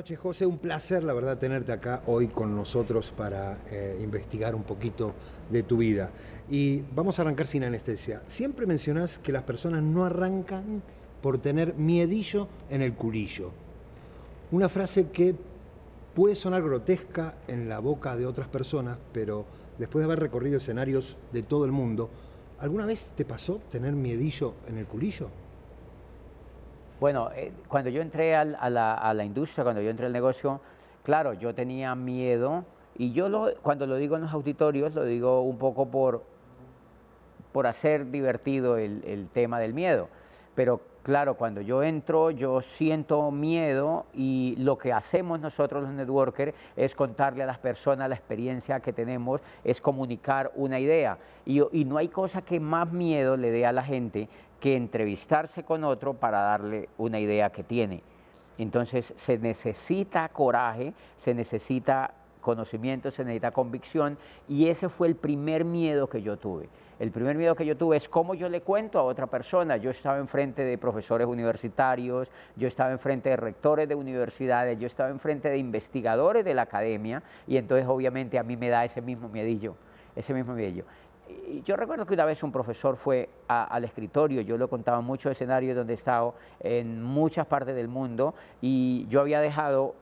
Noches, José. Un placer, la verdad, tenerte acá hoy con nosotros para eh, investigar un poquito de tu vida. Y vamos a arrancar sin anestesia. Siempre mencionás que las personas no arrancan por tener miedillo en el culillo. Una frase que puede sonar grotesca en la boca de otras personas, pero después de haber recorrido escenarios de todo el mundo, ¿alguna vez te pasó tener miedillo en el culillo? Bueno, eh, cuando yo entré al- a, la, a la industria, cuando yo entré al negocio, claro, yo tenía miedo y yo lo- cuando lo digo en los auditorios lo digo un poco por, por hacer divertido el, tema del miedo. Pero claro, cuando yo entro, yo siento miedo y lo que hacemos nosotros los networkers es contarle a las personas la experiencia que tenemos, es comunicar una idea. Y, y no hay cosa que más miedo le dé a la gente que entrevistarse con otro para darle una idea que tiene. Entonces se necesita coraje, se necesita conocimiento, se necesita convicción y ese fue el primer miedo que yo tuve. El primer miedo que yo tuve es cómo yo le cuento a otra persona. Yo estaba enfrente de profesores universitarios, yo estaba enfrente de rectores de universidades, yo estaba enfrente de investigadores de la academia y entonces obviamente a mí me da ese mismo miedillo, ese mismo miedillo. Yo recuerdo que una vez un profesor fue al escritorio, yo lo contaba en muchos escenarios donde he estado en muchas partes del mundo y yo había dejado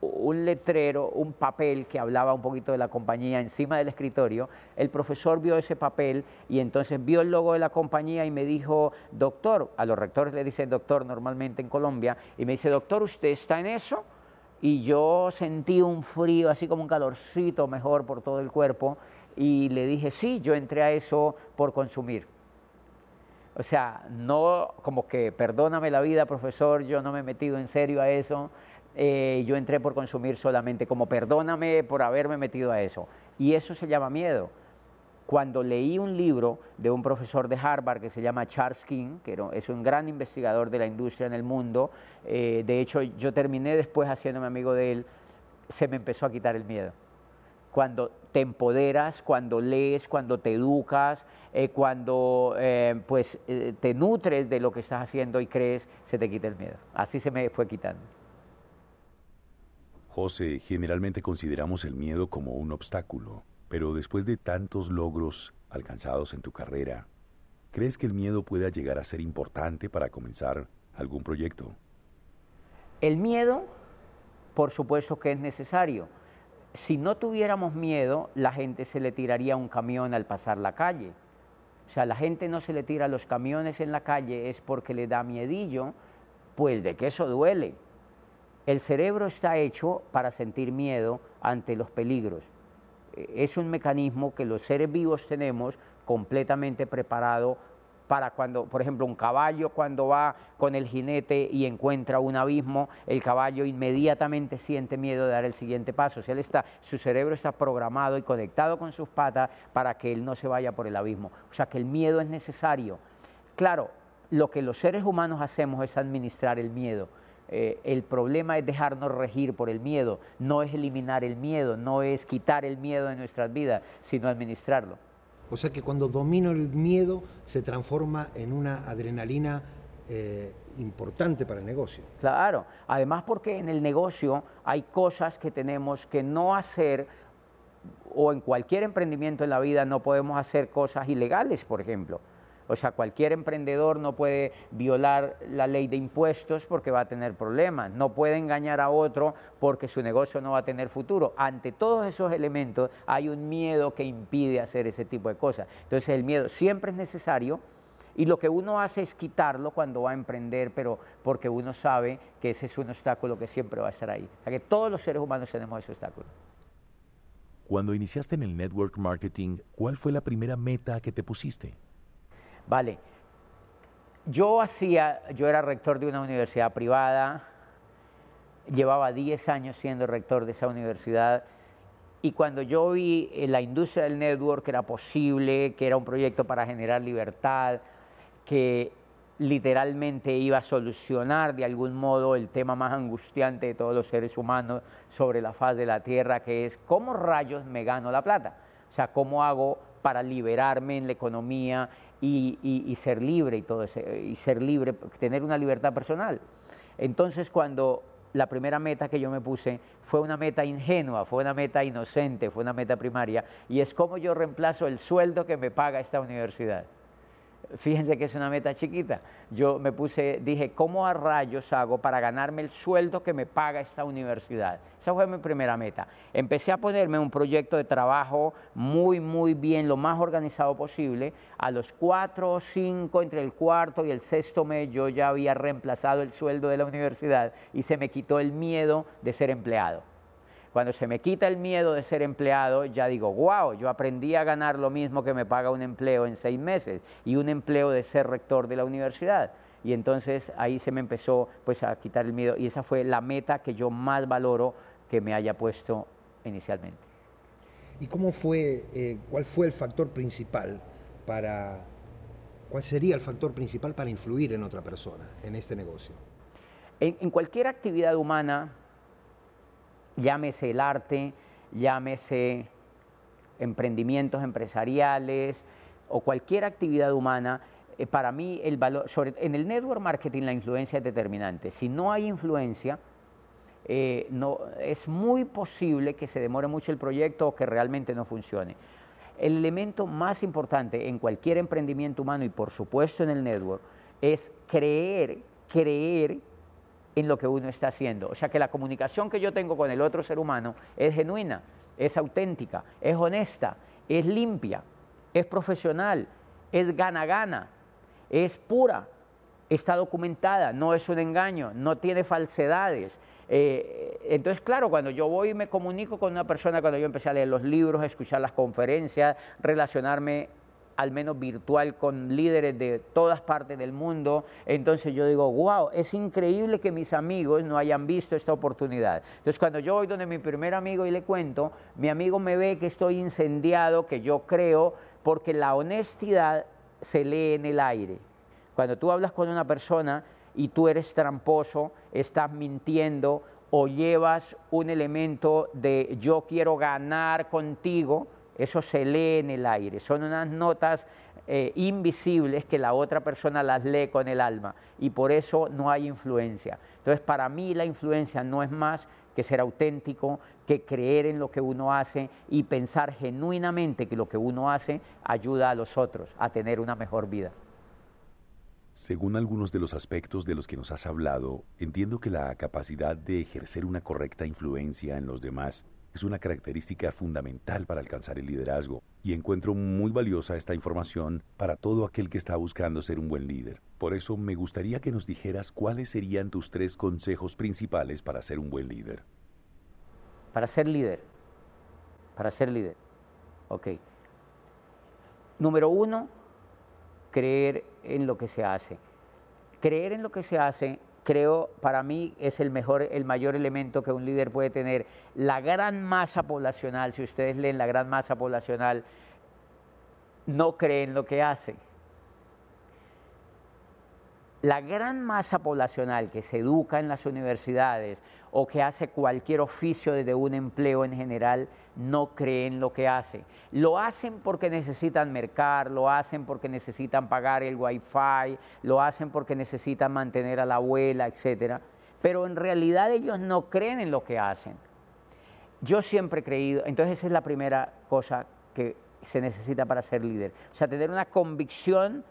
un letrero, un papel que hablaba un poquito de la compañía encima del escritorio. El profesor vio ese papel y entonces vio el logo de la compañía y me dijo, doctor, a los rectores le dicen doctor normalmente en Colombia, y me dice, doctor, ¿usted está en eso? Y yo sentí un frío, así como un calorcito mejor por todo el cuerpo, y le dije, sí, yo entré a eso por consumir. O sea, no como que perdóname la vida, profesor, yo no me he metido en serio a eso, eh, yo entré por consumir solamente, como perdóname por haberme metido a eso. Y eso se llama miedo. Cuando leí un libro de un profesor de Harvard que se llama Charles King, que es un gran investigador de la industria en el mundo, eh, de hecho yo terminé después haciéndome amigo de él, se me empezó a quitar el miedo cuando te empoderas, cuando lees, cuando te educas, eh, cuando eh, pues, eh, te nutres de lo que estás haciendo y crees, se te quita el miedo. Así se me fue quitando. José, generalmente consideramos el miedo como un obstáculo, pero después de tantos logros alcanzados en tu carrera, ¿crees que el miedo pueda llegar a ser importante para comenzar algún proyecto? El miedo, por supuesto que es necesario. Si no tuviéramos miedo, la gente se le tiraría un camión al pasar la calle. O sea, la gente no se le tira los camiones en la calle es porque le da miedillo, pues de que eso duele. El cerebro está hecho para sentir miedo ante los peligros. Eh, Es un mecanismo que los seres vivos tenemos completamente preparado para cuando, por ejemplo, un caballo cuando va con el jinete y encuentra un abismo, el caballo inmediatamente siente miedo de dar el siguiente paso. Él está, su cerebro está programado y conectado con sus patas para que él no se vaya por el abismo. O sea, que el miedo es necesario. Claro, lo que los seres humanos hacemos es administrar el miedo. Eh, el problema es dejarnos regir por el miedo, no es eliminar el miedo, no es quitar el miedo de nuestras vidas, sino administrarlo. O sea que cuando domino el miedo se transforma en una adrenalina eh, importante para el negocio. Claro, además porque en el negocio hay cosas que tenemos que no hacer o en cualquier emprendimiento en la vida no podemos hacer cosas ilegales, por ejemplo. O sea, cualquier emprendedor no puede violar la ley de impuestos porque va a tener problemas, no puede engañar a otro porque su negocio no va a tener futuro. Ante todos esos elementos hay un miedo que impide hacer ese tipo de cosas. Entonces el miedo siempre es necesario y lo que uno hace es quitarlo cuando va a emprender, pero porque uno sabe que ese es un obstáculo que siempre va a estar ahí. O sea que todos los seres humanos tenemos ese obstáculo. Cuando iniciaste en el network marketing, ¿cuál fue la primera meta que te pusiste? Vale. Yo hacía, yo era rector de una universidad privada, llevaba 10 años siendo rector de esa universidad Y cuando yo vi eh, la industria del network que era posible, que era un proyecto para generar libertad, que literalmente iba a solucionar de algún modo el tema más angustiante de todos los seres humanos sobre la faz de la Tierra, que es cómo rayos me gano la plata. O sea, cómo hago para liberarme en la economía y, ser libre y todo y ser libre, tener una libertad personal. Entonces, cuando la primera meta que yo me puse fue una meta ingenua, fue una meta inocente, fue una meta primaria, y es cómo yo reemplazo el sueldo que me paga esta universidad. Fíjense que es una meta chiquita. Yo me puse, dije, ¿cómo a rayos hago para ganarme el sueldo que me paga esta universidad? Esa fue mi primera meta. Empecé a ponerme un proyecto de trabajo muy, muy bien, lo más organizado posible. A los cuatro o cinco, entre el cuarto y el sexto mes, yo ya había reemplazado el sueldo de la universidad y se me quitó el miedo de ser empleado. Cuando se me quita el miedo de ser empleado, ya digo, wow, yo aprendí a ganar lo mismo que me paga un empleo en seis meses y un empleo de ser rector de la universidad. Y entonces ahí se me empezó pues, a quitar el miedo y esa fue la meta que yo más valoro que me haya puesto inicialmente. ¿Y cómo fue, eh, cuál fue el factor principal para, cuál sería el factor principal para influir en otra persona en este negocio? en cualquier actividad humana llámese el arte, llámese emprendimientos empresariales o cualquier actividad humana, eh, para mí el valor, en el network marketing la influencia es determinante. Si no hay influencia, eh, no, es muy posible que se demore mucho el proyecto o que realmente no funcione. El elemento más importante en cualquier emprendimiento humano y por supuesto en el network es creer, creer en lo que uno está haciendo. O sea que la comunicación que yo tengo con el otro ser humano es genuina, es auténtica, es honesta, es limpia, es profesional, es gana-gana, es pura, está documentada, no es un engaño, no tiene falsedades. Eh, entonces, claro, cuando yo voy y me comunico con una persona, cuando yo empecé a leer los libros, escuchar las conferencias, relacionarme al menos virtual, con líderes de todas partes del mundo. Entonces yo digo, wow, es increíble que mis amigos no hayan visto esta oportunidad. Entonces cuando yo voy donde mi primer amigo y le cuento, mi amigo me ve que estoy incendiado, que yo creo, porque la honestidad se lee en el aire. Cuando tú hablas con una persona y tú eres tramposo, estás mintiendo o llevas un elemento de yo quiero ganar contigo, eso se lee en el aire, son unas notas eh, invisibles que la otra persona las lee con el alma y por eso no hay influencia. Entonces, para mí la influencia no es más que ser auténtico, que creer en lo que uno hace y pensar genuinamente que lo que uno hace ayuda a los otros a tener una mejor vida. Según algunos de los aspectos de los que nos has hablado, entiendo que la capacidad de ejercer una correcta influencia en los demás es una característica fundamental para alcanzar el liderazgo y encuentro muy valiosa esta información para todo aquel que está buscando ser un buen líder. Por eso me gustaría que nos dijeras cuáles serían tus tres consejos principales para ser un buen líder. Para ser líder. Para ser líder. Ok. Número uno, creer en lo que se hace. Creer en lo que se hace creo para mí es el mejor, el mayor elemento que un líder puede tener. La gran masa poblacional, si ustedes leen la gran masa poblacional, no creen lo que hace. La gran masa poblacional que se educa en las universidades o que hace cualquier oficio desde un empleo en general, no creen lo que hace. Lo hacen porque necesitan mercar, lo hacen porque necesitan pagar el wifi, lo hacen porque necesitan mantener a la abuela, etc. Pero en realidad ellos no creen en lo que hacen. Yo siempre he creído, entonces esa es la primera cosa que se necesita para ser líder. O sea, tener una convicción,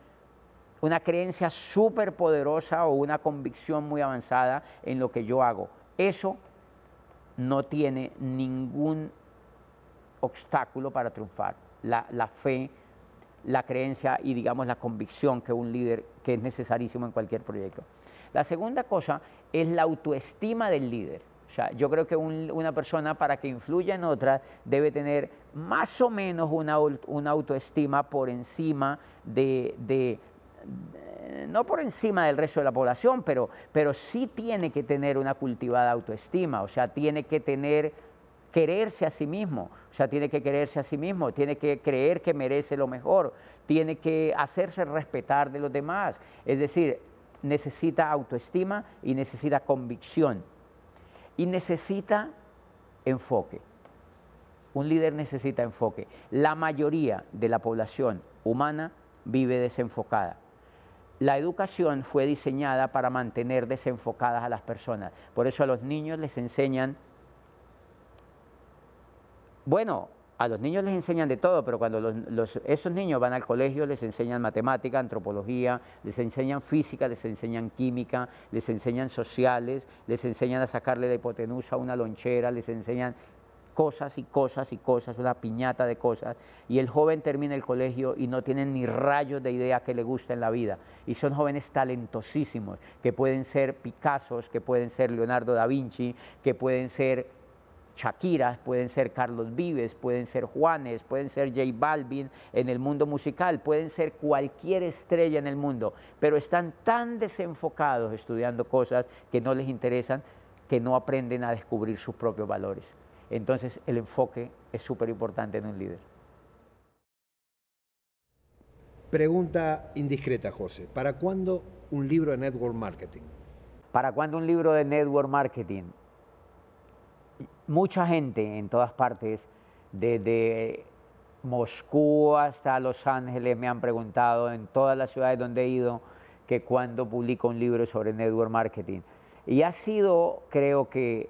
una creencia súper poderosa o una convicción muy avanzada en lo que yo hago. Eso no tiene ningún obstáculo para triunfar. La, fe, la creencia y digamos la convicción que un líder, que es necesarísimo en cualquier proyecto. La segunda cosa es la autoestima del líder. O sea, yo creo que una persona para que influya en otra debe tener más o menos una, una autoestima por encima de, no por encima del resto de la población, pero, pero sí tiene que tener una cultivada autoestima, o sea, tiene que tener quererse a sí mismo, o sea, tiene que quererse a sí mismo, tiene que creer que merece lo mejor, tiene que hacerse respetar de los demás, es decir, necesita autoestima y necesita convicción y necesita enfoque. Un líder necesita enfoque. La mayoría de la población humana vive desenfocada. La educación fue diseñada para mantener desenfocadas a las personas. Por eso a los niños les enseñan, bueno, a los niños les enseñan de todo, pero cuando esos niños van al colegio les enseñan matemática, antropología, les enseñan física, les enseñan química, les enseñan sociales, les enseñan a sacarle la hipotenusa a una lonchera, les enseñan cosas y cosas y cosas, una piñata de cosas, y el joven termina el colegio y no tiene ni rayos de idea que le gusta en la vida. Y son jóvenes talentosísimos, que pueden ser Picassos, que pueden ser Leonardo da Vinci, que pueden ser Shakira, pueden ser Carlos Vives, pueden ser Juanes, pueden ser J Balvin en el mundo musical, pueden ser cualquier estrella en el mundo, pero están tan desenfocados estudiando cosas que no les interesan que no aprenden a descubrir sus propios valores. Entonces el enfoque es súper importante en un líder. Pregunta indiscreta, José. ¿Para cuándo un libro de network marketing? ¿Para cuándo un libro de network marketing? mucha gente en todas partes, desde Moscú hasta Los Ángeles, me han preguntado en todas las ciudades donde he ido que cuando publico un libro sobre network marketing. Y ha sido, creo que,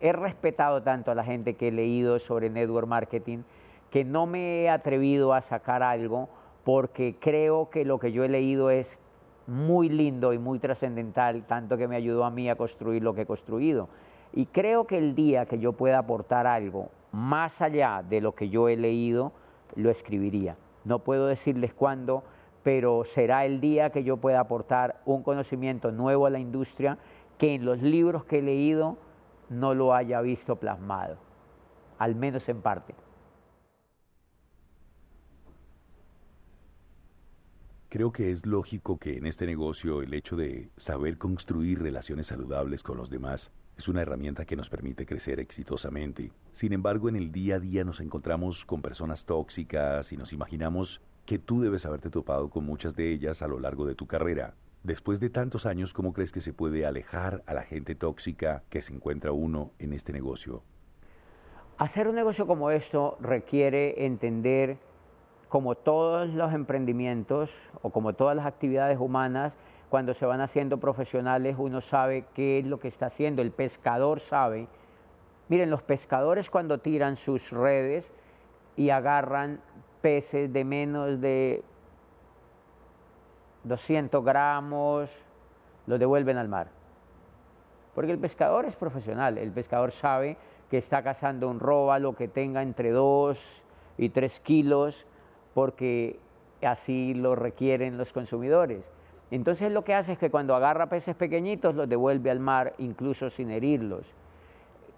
he respetado tanto a la gente que he leído sobre network marketing que no me he atrevido a sacar algo porque creo que lo que yo he leído es muy lindo y muy trascendental, tanto que me ayudó a mí a construir lo que he construido. Y creo que el día que yo pueda aportar algo más allá de lo que yo he leído, lo escribiría. No puedo decirles cuándo, pero será el día que yo pueda aportar un conocimiento nuevo a la industria que en los libros que he leído no lo haya visto plasmado, al menos en parte. Creo que es lógico que en este negocio el hecho de saber construir relaciones saludables con los demás es una herramienta que nos permite crecer exitosamente. Sin embargo, en el día a día nos encontramos con personas tóxicas y nos imaginamos que tú debes haberte topado con muchas de ellas a lo largo de tu carrera. Después de tantos años, ¿cómo crees que se puede alejar a la gente tóxica que se encuentra uno en este negocio? Hacer un negocio como esto requiere entender, como todos los emprendimientos o como todas las actividades humanas, cuando se van haciendo profesionales uno sabe qué es lo que está haciendo, el pescador sabe. Miren, los pescadores cuando tiran sus redes y agarran peces de menos de 200 gramos, los devuelven al mar. Porque el pescador es profesional, el pescador sabe que está cazando un róbalo que tenga entre 2 y 3 kilos, porque así lo requieren los consumidores. Entonces lo que hace es que cuando agarra peces pequeñitos los devuelve al mar incluso sin herirlos.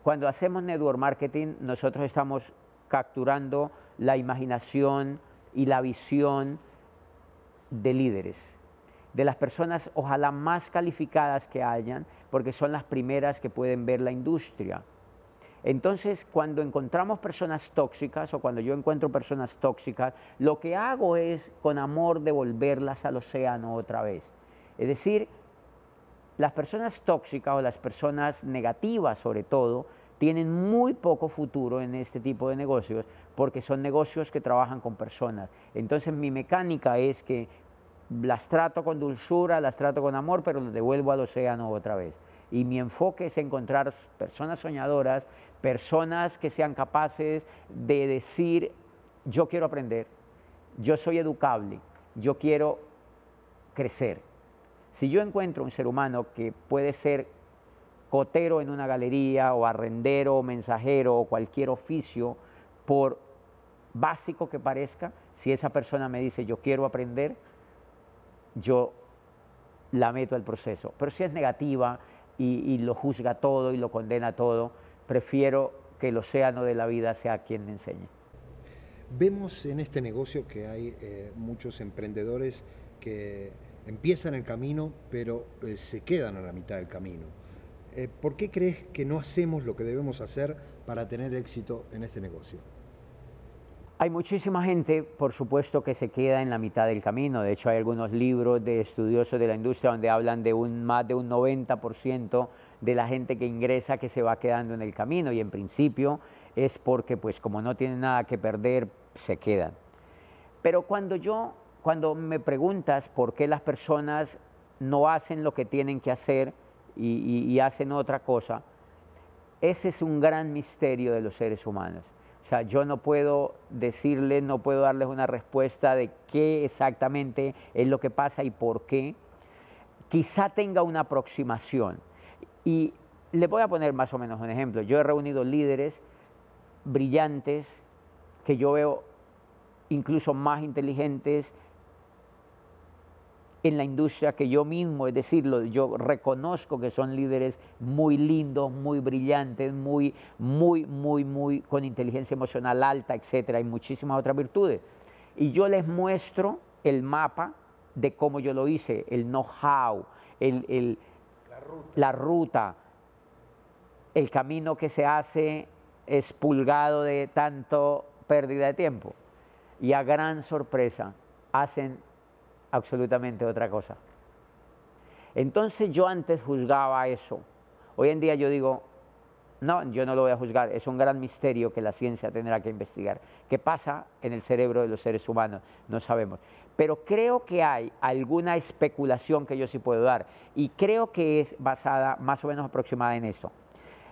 Cuando hacemos network marketing nosotros estamos capturando la imaginación y la visión de líderes, de las personas ojalá más calificadas que hayan, porque son las primeras que pueden ver la industria. Entonces, cuando encontramos personas tóxicas o cuando yo encuentro personas tóxicas, lo que hago es con amor devolverlas al océano otra vez. Es decir, las personas tóxicas o las personas negativas sobre todo, tienen muy poco futuro en este tipo de negocios porque son negocios que trabajan con personas. Entonces mi mecánica es que las trato con dulzura, las trato con amor, pero las devuelvo al océano otra vez. Y mi enfoque es encontrar personas soñadoras, personas que sean capaces de decir, yo quiero aprender, yo soy educable, yo quiero crecer. Si yo encuentro un ser humano que puede ser cotero en una galería o arrendero o mensajero o cualquier oficio, por básico que parezca, si esa persona me dice yo quiero aprender, yo la meto al proceso. Pero si es negativa y, lo juzga todo y lo condena todo, prefiero que el océano de la vida sea quien me enseñe. Vemos en este negocio que hay eh, muchos emprendedores que empiezan el camino pero eh, se quedan a la mitad del camino. Eh, ¿Por qué crees que no hacemos lo que debemos hacer para tener éxito en este negocio? Hay muchísima gente, por supuesto, que se queda en la mitad del camino. De hecho, hay algunos libros de estudiosos de la industria donde hablan de un más de un 90% de la gente que ingresa que se va quedando en el camino y en principio es porque pues como no tienen nada que perder, se quedan. Pero cuando yo, cuando me preguntas por qué las personas no hacen lo que tienen que hacer y, y hacen otra cosa, ese es un gran misterio de los seres humanos sea, yo no puedo decirles, no puedo darles una respuesta de qué exactamente es lo que pasa y por qué. Quizá tenga una aproximación. Y le voy a poner más o menos un ejemplo. Yo he reunido líderes brillantes que yo veo incluso más inteligentes en la industria que yo mismo, es decir, yo reconozco que son líderes muy lindos, muy brillantes, muy, muy, muy, muy con inteligencia emocional alta, etcétera, y muchísimas otras virtudes. Y yo les muestro el mapa de cómo yo lo hice, el know-how, el, la, ruta. el camino que se hace expulgado de tanto pérdida de tiempo. Y a gran sorpresa, hacen absolutamente otra cosa. Entonces yo antes juzgaba eso. Hoy en día yo digo, no, yo no lo voy a juzgar, es un gran misterio que la ciencia tendrá que investigar. ¿Qué pasa en el cerebro de los seres humanos? No sabemos. Pero creo que hay alguna especulación que yo sí puedo dar y creo que es basada más o menos aproximada en eso.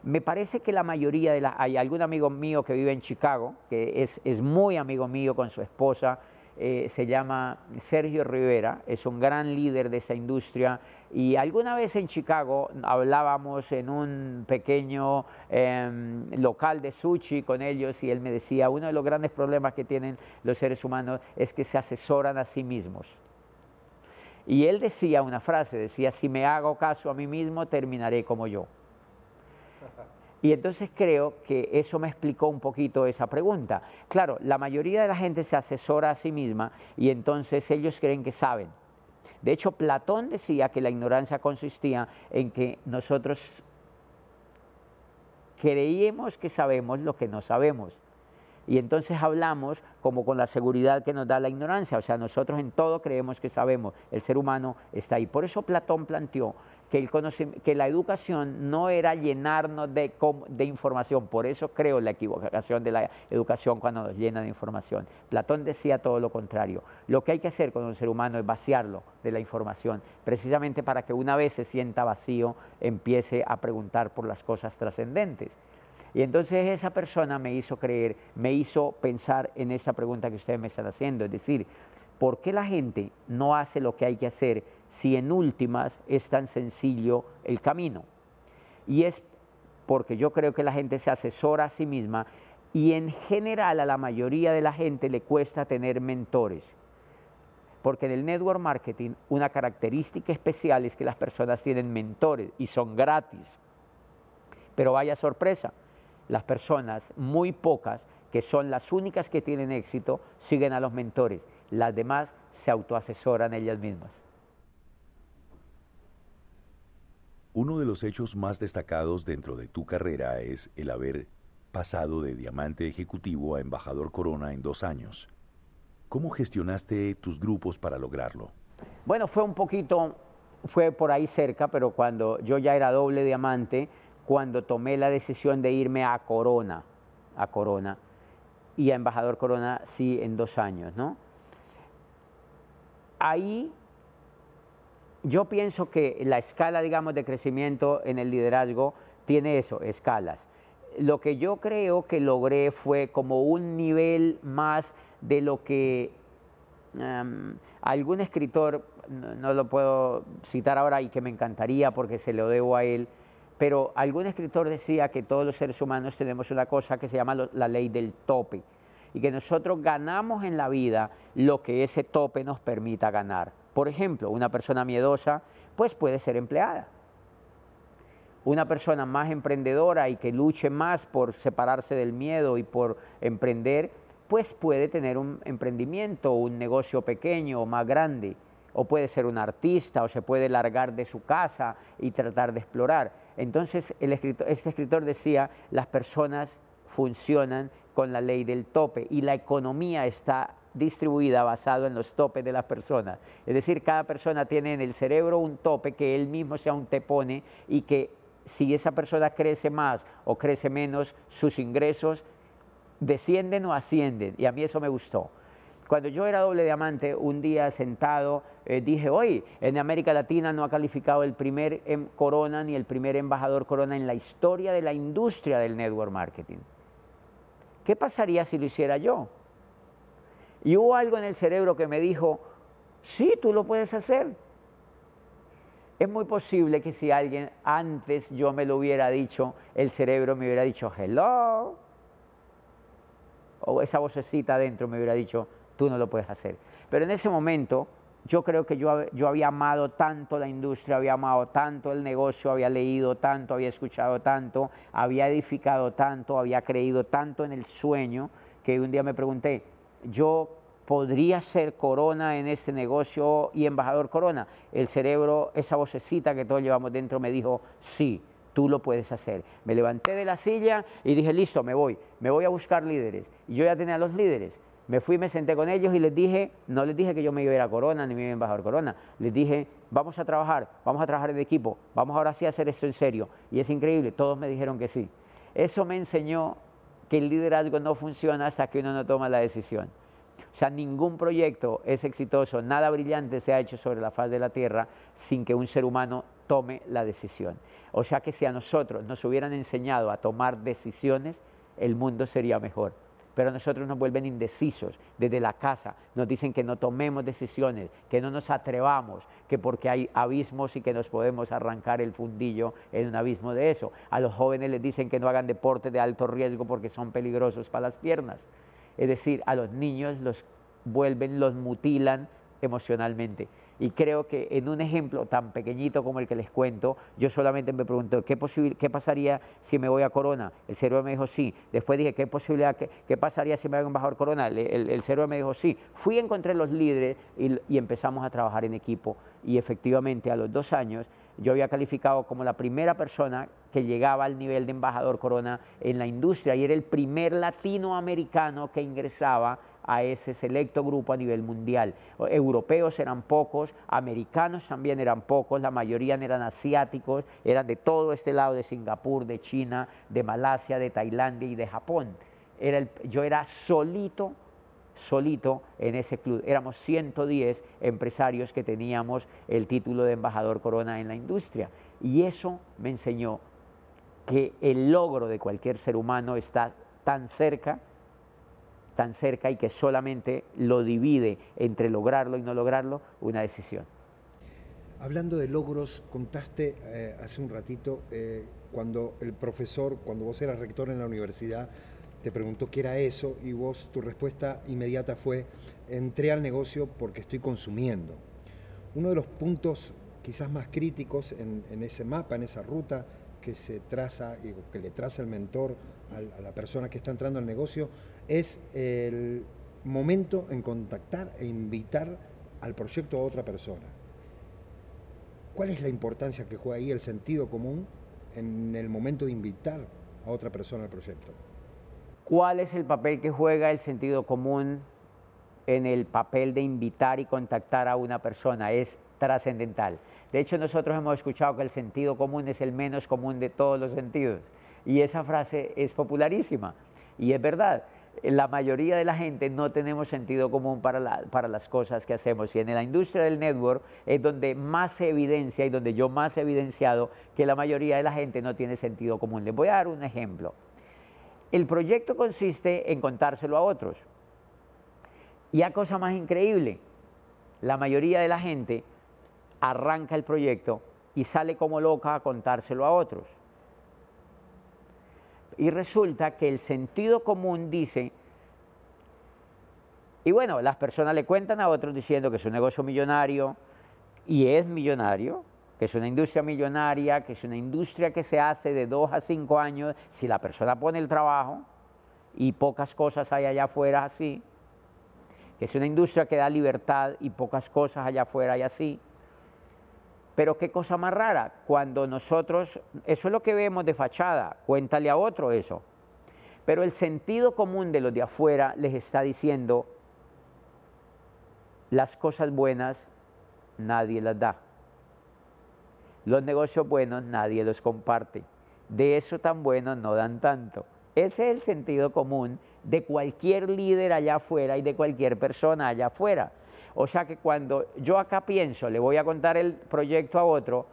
Me parece que la mayoría de las... Hay algún amigo mío que vive en Chicago, que es, es muy amigo mío con su esposa, eh, se llama Sergio Rivera, es un gran líder de esa industria y alguna vez en Chicago hablábamos en un pequeño em, local de sushi con ellos y él me decía, uno de los grandes problemas que tienen los seres humanos es que se asesoran a sí mismos. Y él decía una frase, decía, si me hago caso a mí mismo, terminaré como yo. Y entonces creo que eso me explicó un poquito esa pregunta. Claro, la mayoría de la gente se asesora a sí misma y entonces ellos creen que saben. De hecho, Platón decía que la ignorancia consistía en que nosotros creíamos que sabemos lo que no sabemos. Y entonces hablamos como con la seguridad que nos da la ignorancia. O sea, nosotros en todo creemos que sabemos. El ser humano está ahí. Por eso Platón planteó que, la educación no era llenarnos de, de, información, por eso creo la equivocación de la educación cuando nos llena de información. Platón decía todo lo contrario. Lo que hay que hacer con un ser humano es vaciarlo de la información, precisamente para que una vez se sienta vacío empiece a preguntar por las cosas trascendentes. Y entonces esa persona me hizo creer, me hizo pensar en esa pregunta que ustedes me están haciendo, es decir, ¿por qué la gente no hace lo que hay que hacer si en últimas es tan sencillo el camino. Y es porque yo creo que la gente se asesora a sí misma y en general a la mayoría de la gente le cuesta tener mentores. Porque en el network marketing una característica especial es que las personas tienen mentores y son gratis. Pero vaya sorpresa, las personas, muy pocas, que son las únicas que tienen éxito, siguen a los mentores. Las demás se autoasesoran ellas mismas. Uno de los hechos más destacados dentro de tu carrera es el haber pasado de diamante ejecutivo a embajador corona en dos años. ¿Cómo gestionaste tus grupos para lograrlo? Bueno, fue un poquito, fue por ahí cerca, pero cuando yo ya era doble diamante, cuando tomé la decisión de irme a Corona, a Corona, y a embajador Corona sí en dos años, ¿no? Ahí yo pienso que la escala, digamos, de crecimiento en el liderazgo tiene eso, escalas. Lo que yo creo que logré fue como un nivel más de lo que algún escritor, no, lo puedo citar ahora y que me encantaría porque se lo debo a él, pero algún escritor decía que todos los seres humanos tenemos una cosa que se llama la ley del tope y que nosotros ganamos en la vida lo que ese tope nos permita ganar. Por ejemplo, una persona miedosa pues puede ser empleada. Una persona más emprendedora y que luche más por separarse del miedo y por emprender, pues puede tener un emprendimiento, un negocio pequeño o más grande, o puede ser un artista o se puede largar de su casa y tratar de explorar. Entonces este escritor decía, las personas funcionan con la ley del tope y la economía está distribuida basado en los topes de las personas. Es decir, cada persona tiene en el cerebro un tope que él mismo se pone y que si esa persona crece más o crece menos, sus ingresos descienden o ascienden. Y a mí eso me gustó. Cuando yo era doble diamante, un día sentado, eh, dije, hoy en América Latina no ha calificado el primer em, Corona ni el primer embajador Corona en la historia de la industria del network marketing. ¿Qué pasaría si lo hiciera yo? Y hubo algo en el cerebro que me dijo, sí, tú lo puedes hacer. Es muy posible que si alguien antes yo me lo hubiera dicho, el cerebro me hubiera dicho, hello. O esa vocecita adentro me hubiera dicho, tú no lo puedes hacer. Pero en ese momento yo creo que yo, yo había amado tanto la industria, había amado tanto el negocio, había leído tanto, había escuchado tanto, había edificado tanto, había creído tanto en el sueño, que un día me pregunté, yo podría ser corona en este negocio y embajador corona. El cerebro, esa vocecita que todos llevamos dentro me dijo, sí, tú lo puedes hacer. Me levanté de la silla y dije, listo, me voy, me voy a buscar líderes. Y yo ya tenía los líderes. Me fui, me senté con ellos y les dije, no les dije que yo me iba a ir a Corona ni me iba a embajador Corona, les dije, vamos a trabajar, vamos a trabajar en equipo, vamos ahora sí a hacer esto en serio. Y es increíble, todos me dijeron que sí. Eso me enseñó que el liderazgo no funciona hasta que uno no toma la decisión. O sea, ningún proyecto es exitoso, nada brillante se ha hecho sobre la faz de la Tierra sin que un ser humano tome la decisión. O sea que si a nosotros nos hubieran enseñado a tomar decisiones, el mundo sería mejor. Pero nosotros nos vuelven indecisos desde la casa, nos dicen que no tomemos decisiones, que no nos atrevamos, que porque hay abismos y que nos podemos arrancar el fundillo en un abismo de eso. A los jóvenes les dicen que no hagan deporte de alto riesgo porque son peligrosos para las piernas. Es decir, a los niños los vuelven, los mutilan emocionalmente. Y creo que en un ejemplo tan pequeñito como el que les cuento, yo solamente me pregunto, ¿qué, qué pasaría si me voy a Corona? El cerebro me dijo sí. Después dije, ¿qué posibilidad, qué, pasaría si me voy a embajador Corona? El, cerebro me dijo sí. Fui a encontrar los líderes y, y empezamos a trabajar en equipo. Y efectivamente a los dos años yo había calificado como la primera persona que llegaba al nivel de embajador corona en la industria y era el primer latinoamericano que ingresaba a ese selecto grupo a nivel mundial. Europeos eran pocos, americanos también eran pocos, la mayoría eran asiáticos, eran de todo este lado de Singapur, de China, de Malasia, de Tailandia y de Japón. Era yo era solito solito en ese club. Éramos 110 empresarios que teníamos el título de embajador corona en la industria. Y eso me enseñó que el logro de cualquier ser humano está tan cerca, tan cerca y que solamente lo divide entre lograrlo y no lograrlo una decisión. Hablando de logros, contaste eh, hace un ratito eh, cuando el profesor, cuando vos eras rector en la universidad, te preguntó qué era eso y vos tu respuesta inmediata fue, entré al negocio porque estoy consumiendo. Uno de los puntos quizás más críticos en, ese mapa, en esa ruta que se traza y que le traza el mentor a, la persona que está entrando al negocio, es el momento en contactar e invitar al proyecto a otra persona. ¿Cuál es la importancia que juega ahí el sentido común en el momento de invitar a otra persona al proyecto? ¿Cuál es el papel que juega el sentido común en el papel de invitar y contactar a una persona? Es trascendental. De hecho, nosotros hemos escuchado que el sentido común es el menos común de todos los sentidos. Y esa frase es popularísima. Y es verdad, la mayoría de la gente no tenemos sentido común para, las cosas que hacemos. Y en la industria del network es donde más se evidencia y donde yo más he evidenciado que la mayoría de la gente no tiene sentido común. Les voy a dar un ejemplo. El proyecto consiste en contárselo a otros. Y a cosa más increíble, la mayoría de la gente arranca el proyecto y sale como loca a contárselo a otros. Y resulta que el sentido común dice, y bueno, las personas le cuentan a otros diciendo que es un negocio millonario y es millonario, que es una industria millonaria, que es una industria que se hace de dos a cinco años, si la persona pone el trabajo, y pocas cosas hay allá afuera así, que es una industria que da libertad y pocas cosas allá afuera hay así, Pero qué cosa más rara, cuando nosotros, eso es lo que vemos de fachada, cuéntale a otro eso. Pero el sentido común de los de afuera les está diciendo, las cosas buenas nadie las da. Los negocios buenos nadie los comparte. De eso tan buenos no dan tanto. Ese es el sentido común de cualquier líder allá afuera y de cualquier persona allá afuera. O sea que cuando yo acá pienso, le voy a contar el proyecto a otro,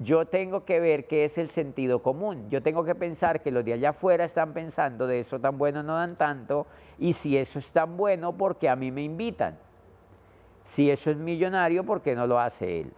yo tengo que ver qué es el sentido común. Yo tengo que pensar que los de allá afuera están pensando de eso tan bueno no dan tanto y si eso es tan bueno, ¿por qué a mí me invitan? Si eso es millonario, ¿por qué no lo hace él?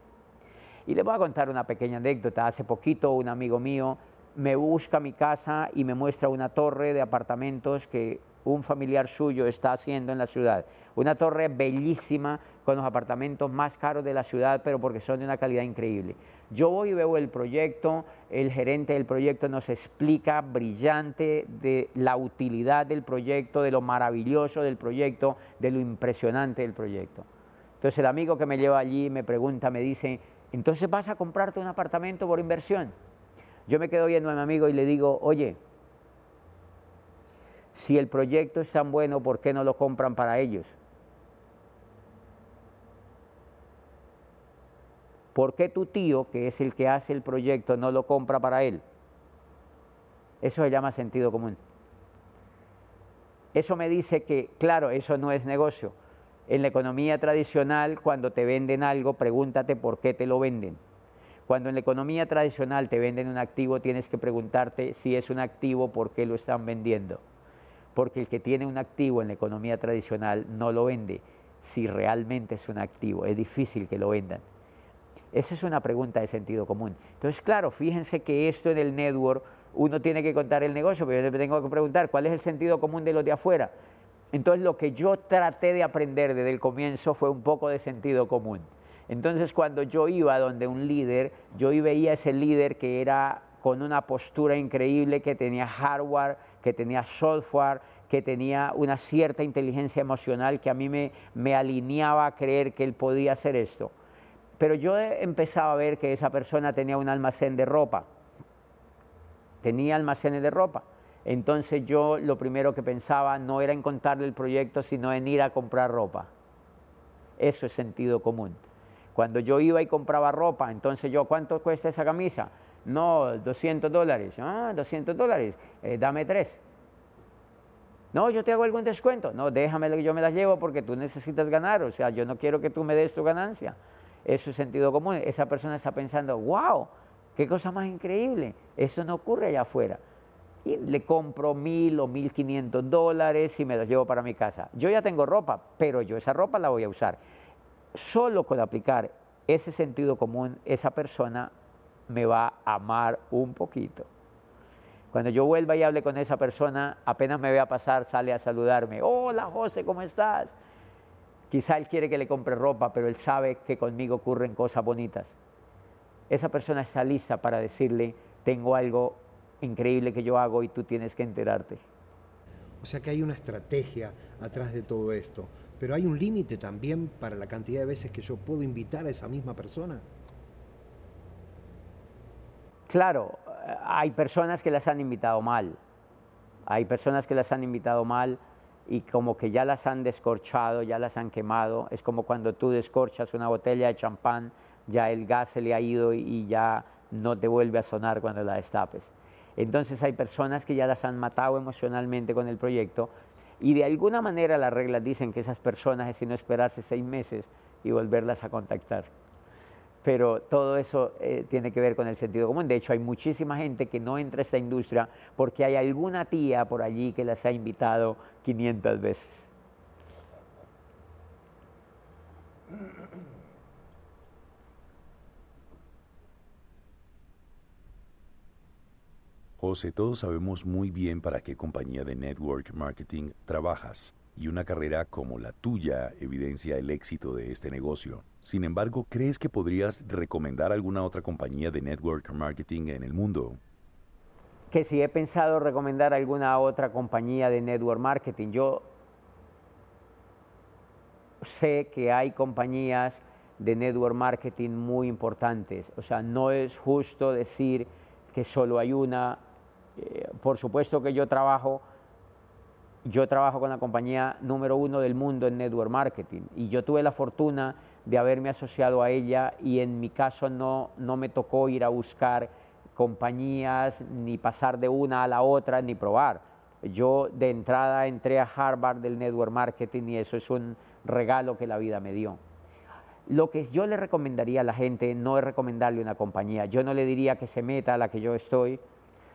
Y le voy a contar una pequeña anécdota. Hace poquito un amigo mío me busca mi casa y me muestra una torre de apartamentos que un familiar suyo está haciendo en la ciudad. Una torre bellísima con los apartamentos más caros de la ciudad, pero porque son de una calidad increíble. Yo voy y veo el proyecto, el gerente del proyecto nos explica brillante de la utilidad del proyecto, de lo maravilloso del proyecto, de lo impresionante del proyecto. Entonces el amigo que me lleva allí me pregunta, me dice, entonces vas a comprarte un apartamento por inversión. Yo me quedo viendo a mi amigo y le digo, oye, si el proyecto es tan bueno, ¿por qué no lo compran para ellos? ¿Por qué tu tío, que es el que hace el proyecto, no lo compra para él? Eso se llama sentido común. Eso me dice que, claro, eso no es negocio. En la economía tradicional, cuando te venden algo, pregúntate por qué te lo venden. Cuando en la economía tradicional te venden un activo, tienes que preguntarte si es un activo, por qué lo están vendiendo. Porque el que tiene un activo en la economía tradicional no lo vende si realmente es un activo. Es difícil que lo vendan. Esa es una pregunta de sentido común. Entonces, claro, fíjense que esto en el network uno tiene que contar el negocio, pero yo tengo que preguntar cuál es el sentido común de los de afuera. Entonces, lo que yo traté de aprender desde el comienzo fue un poco de sentido común. Entonces, cuando yo iba donde un líder, yo veía a ese líder que era con una postura increíble, que tenía hardware, que tenía software, que tenía una cierta inteligencia emocional que a mí me, me alineaba a creer que él podía hacer esto. Pero yo empezaba a ver que esa persona tenía un almacén de ropa, tenía almacenes de ropa. Entonces yo lo primero que pensaba no era en contarle el proyecto, sino en ir a comprar ropa. Eso es sentido común. Cuando yo iba y compraba ropa, entonces yo, ¿cuánto cuesta esa camisa? No, 200 dólares. Ah, 200 dólares, eh, dame tres. No, yo te hago algún descuento. No, déjame que yo me las llevo porque tú necesitas ganar. O sea, yo no quiero que tú me des tu ganancia. Es sentido común. Esa persona está pensando, wow, qué cosa más increíble. Eso no ocurre allá afuera. Y le compro mil o mil quinientos dólares y me los llevo para mi casa. Yo ya tengo ropa, pero yo esa ropa la voy a usar. Solo con aplicar ese sentido común, esa persona me va a amar un poquito. Cuando yo vuelva y hable con esa persona, apenas me vea pasar, sale a saludarme. Hola José, ¿cómo estás? Quizá él quiere que le compre ropa, pero él sabe que conmigo ocurren cosas bonitas. Esa persona está lista para decirle, tengo algo increíble que yo hago y tú tienes que enterarte. O sea que hay una estrategia atrás de todo esto, pero hay un límite también para la cantidad de veces que yo puedo invitar a esa misma persona. Claro, hay personas que las han invitado mal. Hay personas que las han invitado mal y como que ya las han descorchado, ya las han quemado. Es como cuando tú descorchas una botella de champán, ya el gas se le ha ido y ya no te vuelve a sonar cuando la destapes. Entonces hay personas que ya las han matado emocionalmente con el proyecto y de alguna manera las reglas dicen que esas personas es sino esperarse seis meses y volverlas a contactar. Pero todo eso eh, tiene que ver con el sentido común. De hecho, hay muchísima gente que no entra a esta industria porque hay alguna tía por allí que las ha invitado 500 veces. José, todos sabemos muy bien para qué compañía de network marketing trabajas y una carrera como la tuya evidencia el éxito de este negocio. Sin embargo, ¿crees que podrías recomendar alguna otra compañía de network marketing en el mundo? Que si he pensado recomendar alguna otra compañía de network marketing, yo sé que hay compañías de network marketing muy importantes. O sea, no es justo decir que solo hay una. Eh, por supuesto que yo trabajo, yo trabajo con la compañía número uno del mundo en network marketing y yo tuve la fortuna de haberme asociado a ella y en mi caso no, no me tocó ir a buscar compañías ni pasar de una a la otra ni probar. Yo de entrada entré a Harvard del network marketing y eso es un regalo que la vida me dio. Lo que yo le recomendaría a la gente no es recomendarle una compañía. Yo no le diría que se meta a la que yo estoy,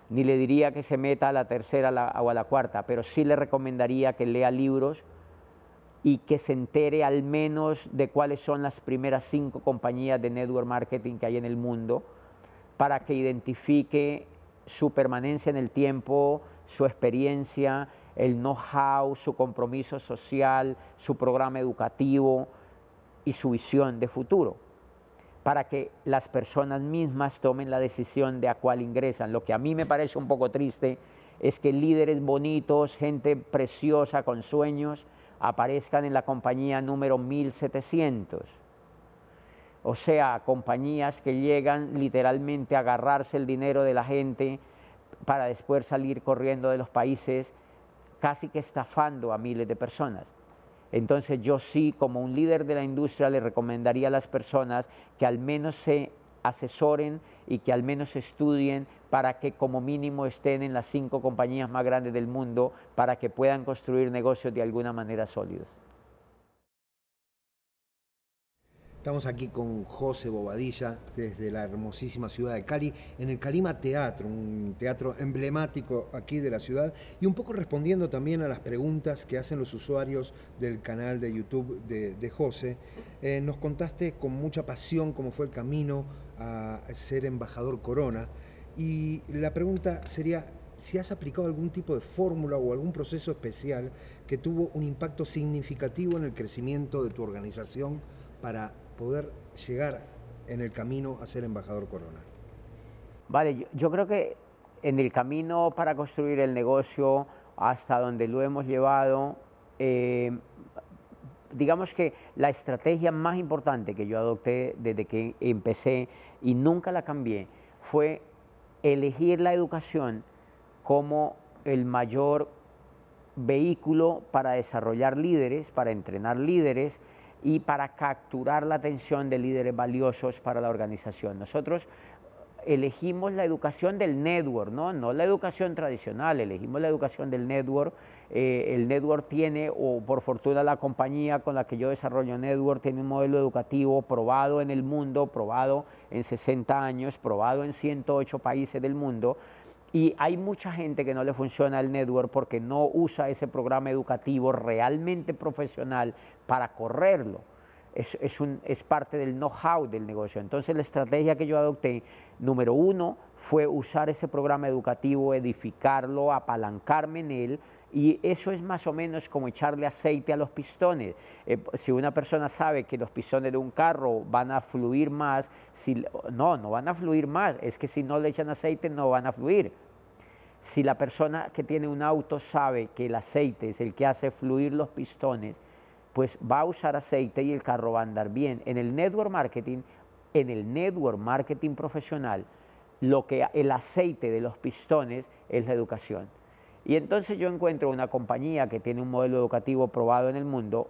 ni le diría que se meta a la tercera o a la cuarta, pero sí le recomendaría que lea libros y que se entere al menos de cuáles son las primeras cinco compañías de network marketing que hay en el mundo para que identifique su permanencia en el tiempo, su experiencia, el know-how, su compromiso social, su programa educativo y su visión de futuro, para que las personas mismas tomen la decisión de a cuál ingresan. Lo que a mí me parece un poco triste es que líderes bonitos, gente preciosa con sueños, aparezcan en la compañía número 1700. O sea, compañías que llegan literalmente a agarrarse el dinero de la gente, para después salir corriendo de los países, casi que estafando a miles de personas. Entonces yo sí, como un líder de la industria, le recomendaría a las personas que al menos se asesoren y que al menos estudien para que como mínimo estén en las cinco compañías más grandes del mundo para que puedan construir negocios de alguna manera sólidos. Estamos aquí con José Bobadilla desde la hermosísima ciudad de Cali, en el Calima Teatro, un teatro emblemático aquí de la ciudad, y un poco respondiendo también a las preguntas que hacen los usuarios del canal de YouTube de, José. Eh, nos contaste con mucha pasión cómo fue el camino a ser embajador Corona, y la pregunta sería si has aplicado algún tipo de fórmula o algún proceso especial que tuvo un impacto significativo en el crecimiento de tu organización para poder llegar en el camino a ser embajador Corona? Vale, yo, creo que en el camino para construir el negocio hasta donde lo hemos llevado, eh, digamos que la estrategia más importante que yo adopté desde que empecé y nunca la cambié fue elegir la educación como el mayor vehículo para desarrollar líderes, para entrenar líderes, y para capturar la atención de líderes valiosos para la organización. Nosotros elegimos la educación del network, no, la educación tradicional, elegimos la educación del network. Eh, el network tiene, o por fortuna la compañía con la que yo desarrollo network, tiene un modelo educativo probado en el mundo, probado en 60 años, probado en 108 países del mundo, y hay mucha gente que no le funciona el network porque no usa ese programa educativo realmente profesional para correrlo. Es, un, es parte del know-how del negocio. Entonces la estrategia que yo adopté, número uno, fue usar ese programa educativo, edificarlo, apalancarme en él, y eso es más o menos como echarle aceite a los pistones. Eh, si una persona sabe que los pistones de un carro van a fluir más, si, no, no van a fluir más, es que si no le echan aceite no van a fluir. Si la persona que tiene un auto sabe que el aceite es el que hace fluir los pistones, pues va a usar aceite y el carro va a andar bien. En el network marketing, en el network marketing profesional, lo que el aceite de los pistones es la educación. Y entonces yo encuentro una compañía que tiene un modelo educativo probado en el mundo,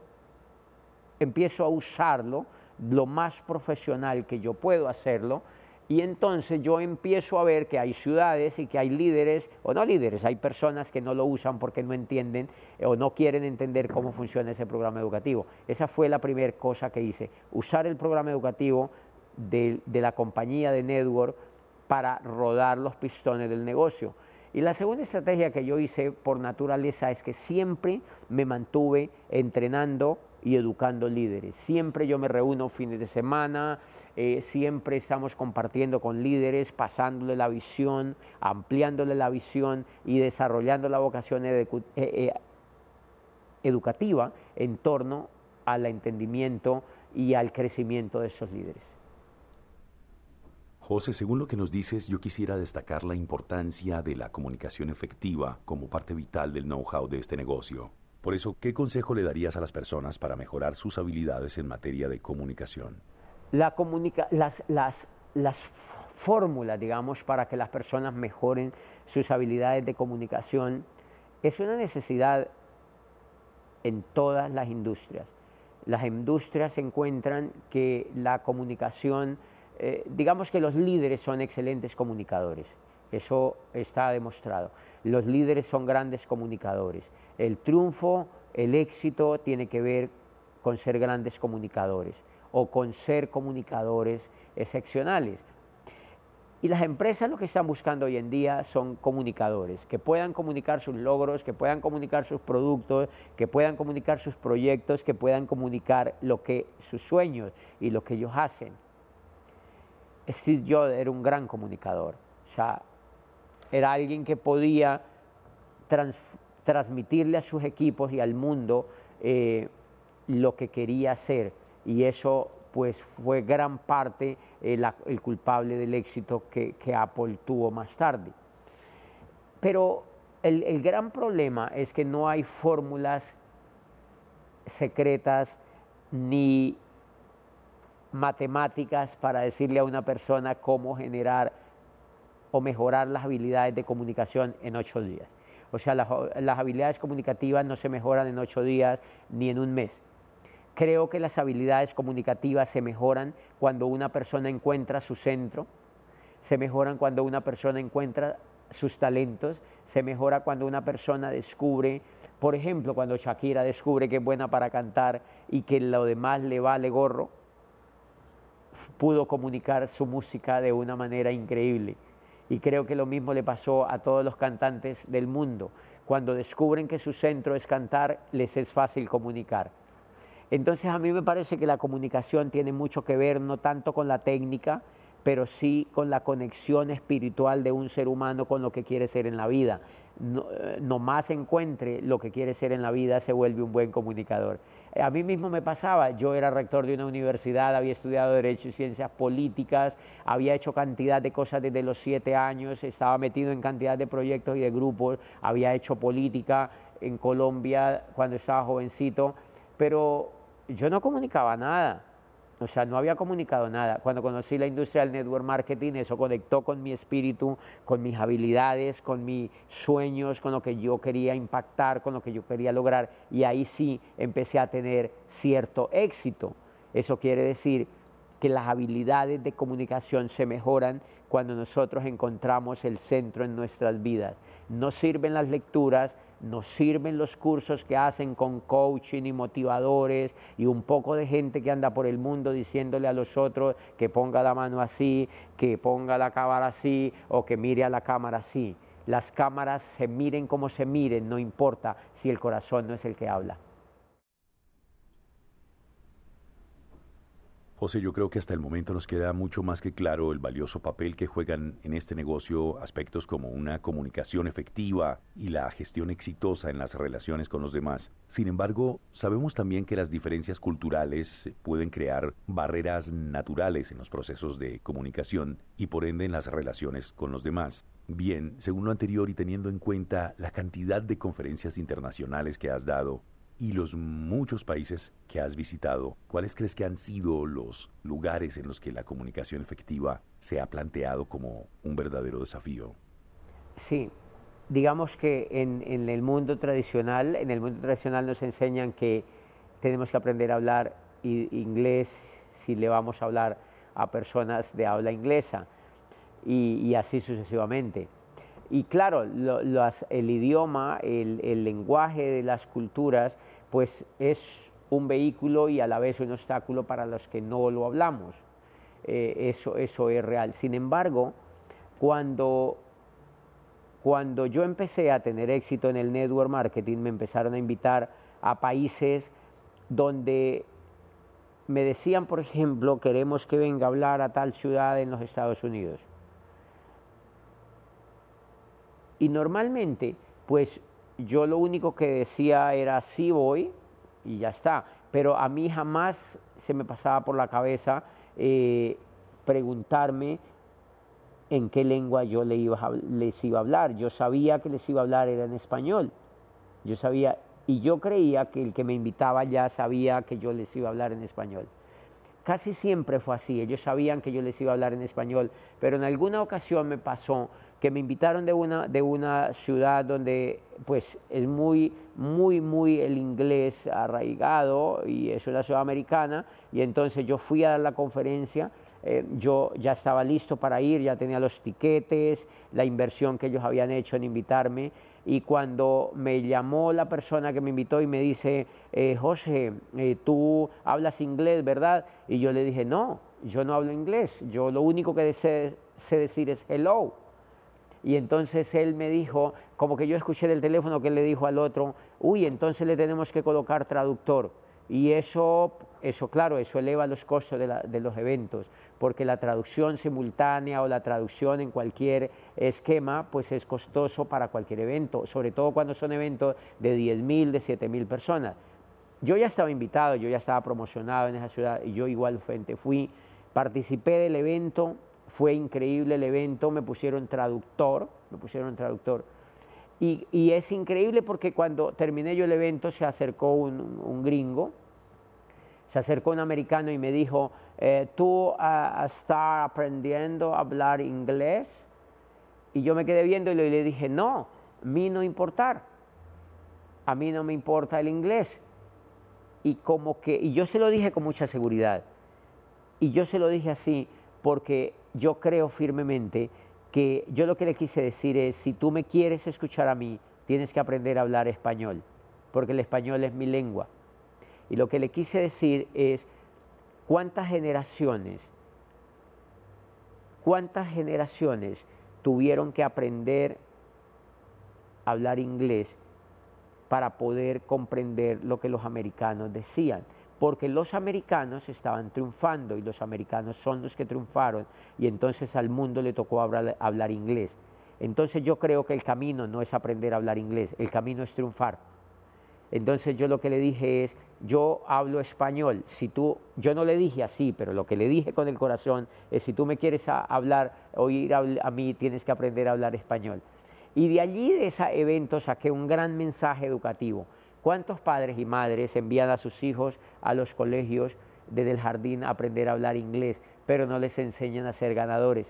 empiezo a usarlo lo más profesional que yo puedo hacerlo y entonces yo empiezo a ver que hay ciudades y que hay líderes, o no líderes, hay personas que no lo usan porque no entienden eh, o no quieren entender cómo funciona ese programa educativo. Esa fue la primera cosa que hice, usar el programa educativo de, de la compañía de Network para rodar los pistones del negocio. Y la segunda estrategia que yo hice por naturaleza es que siempre me mantuve entrenando y educando líderes. Siempre yo me reúno fines de semana, eh, siempre estamos compartiendo con líderes, pasándole la visión, ampliándole la visión y desarrollando la vocación eh, eh, educativa en torno al entendimiento y al crecimiento de esos líderes. José, según lo que nos dices, yo quisiera destacar la importancia de la comunicación efectiva como parte vital del know-how de este negocio. Por eso, ¿qué consejo le darías a las personas para mejorar sus habilidades en materia de comunicación? La las, las, las fórmulas, digamos, para que las personas mejoren sus habilidades de comunicación es una necesidad en todas las industrias. Las industrias encuentran que la comunicación, eh, digamos que los líderes son excelentes comunicadores, eso está demostrado. Los líderes son grandes comunicadores. El triunfo, el éxito tiene que ver con ser grandes comunicadores o con ser comunicadores excepcionales. Y las empresas lo que están buscando hoy en día son comunicadores, que puedan comunicar sus logros, que puedan comunicar sus productos, que puedan comunicar sus proyectos, que puedan comunicar lo que sus sueños y lo que ellos hacen. Steve Jobs era un gran comunicador, o sea, era alguien que podía transmitirle a sus equipos y al mundo eh, lo que quería hacer y eso pues fue gran parte eh, el culpable del éxito que, Apple tuvo más tarde. Pero el, gran problema es que no hay fórmulas secretas ni matemáticas para decirle a una persona cómo generar o mejorar las habilidades de comunicación en ocho días. O sea, las habilidades comunicativas no se mejoran en ocho días ni en un mes Creo que las habilidades comunicativas se mejoran cuando una persona encuentra su centro, se mejoran cuando una persona encuentra sus talentos, se mejora cuando una persona descubre, por ejemplo, cuando Shakira descubre que es buena para cantar y que lo demás le vale gorro, pudo comunicar su música de una manera increíble. Y creo que lo mismo le pasó a todos los cantantes del mundo. Cuando descubren que su centro es cantar, les es fácil comunicar. Entonces a mí me parece que la comunicación tiene mucho que ver no tanto con la técnica, pero sí con la conexión espiritual de un ser humano con lo que quiere ser en la vida. No, eh, más encuentre lo que quiere ser en la vida, se vuelve un buen comunicador. A mí mismo me pasaba, yo era rector de una universidad, había estudiado Derecho y Ciencias Políticas, había hecho cantidad de cosas desde los siete años, estaba metido en cantidad de proyectos y de grupos, había hecho política en Colombia cuando estaba jovencito, pero yo no comunicaba nada, o sea, no había comunicado nada. Cuando conocí la industria del network marketing, eso conectó con mi espíritu, con mis habilidades, con mis sueños, con lo que yo quería impactar, con lo que yo quería lograr, y ahí sí empecé a tener cierto éxito. Eso quiere decir que las habilidades de comunicación se mejoran cuando nosotros encontramos el centro en nuestras vidas. No sirven las lecturas, nos sirven los cursos que hacen con coaching y motivadores y un poco de gente que anda por el mundo diciéndole a los otros que ponga la mano así, que ponga la cámara así o que mire a la cámara así. Las cámaras se miren como se miren, no importa si el corazón no es el que habla. José, yo creo que hasta el momento nos queda mucho más que claro el valioso papel que juegan en este negocio aspectos como una comunicación efectiva y la gestión exitosa en las relaciones con los demás. Sin embargo, sabemos también que las diferencias culturales pueden crear barreras naturales en los procesos de comunicación y por ende en las relaciones con los demás. Bien, según lo anterior y teniendo en cuenta la cantidad de conferencias internacionales que has dado, y los muchos países que has visitado, ¿cuáles crees que han sido los lugares en los que la comunicación efectiva se ha planteado como un verdadero desafío? Sí, digamos que en, el mundo tradicional, en el mundo tradicional nos enseñan que tenemos que aprender a hablar inglés si le vamos a hablar a personas de habla inglesa y, así sucesivamente. Y claro, el idioma, el lenguaje de las culturas pues es un vehículo y a la vez un obstáculo para los que no lo hablamos. Eh, eso, eso es real. Sin embargo, cuando, cuando yo empecé a tener éxito en el network marketing, me empezaron a invitar a países donde me decían, por ejemplo, queremos que venga a hablar a tal ciudad en los Estados Unidos. Y normalmente, pues yo lo único que decía era sí voy y ya está. Pero a mí jamás se me pasaba por la cabeza eh, preguntarme en qué lengua yo les iba, les iba a hablar. Yo sabía que les iba a hablar era en español. Yo sabía, y yo creía que el que me invitaba ya sabía que yo les iba a hablar en español. casi siempre fue así. Ellos sabían que yo les iba a hablar en español, pero en alguna ocasión me pasó que me invitaron de una, de una ciudad donde pues es muy, muy, muy el inglés arraigado y es una ciudad americana y entonces yo fui a dar la conferencia, eh, yo ya estaba listo para ir, ya tenía los tiquetes, la inversión que ellos habían hecho en invitarme y cuando me llamó la persona que me invitó y me dice, eh, José, eh, tú hablas inglés, ¿verdad? Y yo le dije, no, yo no hablo inglés, yo lo único que sé decir es hello. Y entonces él me dijo, como que yo escuché del teléfono que él le dijo al otro, uy, entonces le tenemos que colocar traductor. Y eso, eso claro, eso eleva los costos de, los eventos, porque la traducción simultánea o la traducción en cualquier esquema, pues es costoso para cualquier evento, sobre todo cuando son eventos de 10.000, de 7.000 personas. Yo ya estaba invitado, yo ya estaba promocionado en esa ciudad y yo igualmente fui, participé del evento, fue increíble el evento, me pusieron traductor, me pusieron traductor. Y, es increíble porque cuando terminé yo el evento se acercó un, gringo, se acercó un americano y me dijo, eh, ¿tú uh, estás aprendiendo a hablar inglés? Y yo me quedé viendo y le dije, no, a mí no importar, a mí no me importa el inglés. Y como que, y yo se lo dije con mucha seguridad, y yo se lo dije así, porque yo creo firmemente que yo lo que le quise decir es, si tú me quieres escuchar a mí, tienes que aprender a hablar español, porque el español es mi lengua. Y lo que le quise decir es, ¿cuántas generaciones, cuántas generaciones tuvieron que aprender a hablar inglés para poder comprender lo que los americanos decían? Porque los americanos estaban triunfando y los americanos son los que triunfaron y entonces al mundo le tocó hablar, inglés. Entonces yo creo que el camino no es aprender a hablar inglés, el camino es triunfar. Entonces yo lo que le dije es, yo hablo español, si tú, yo no le dije así, pero lo que le dije con el corazón es, si tú me quieres hablar, oír a, a mí, tienes que aprender a hablar español. Y de allí, de ese evento, saqué un gran mensaje educativo. ¿Cuántos padres y madres envían a sus hijos a los colegios desde el jardín a aprender a hablar inglés, pero no les enseñan a ser ganadores?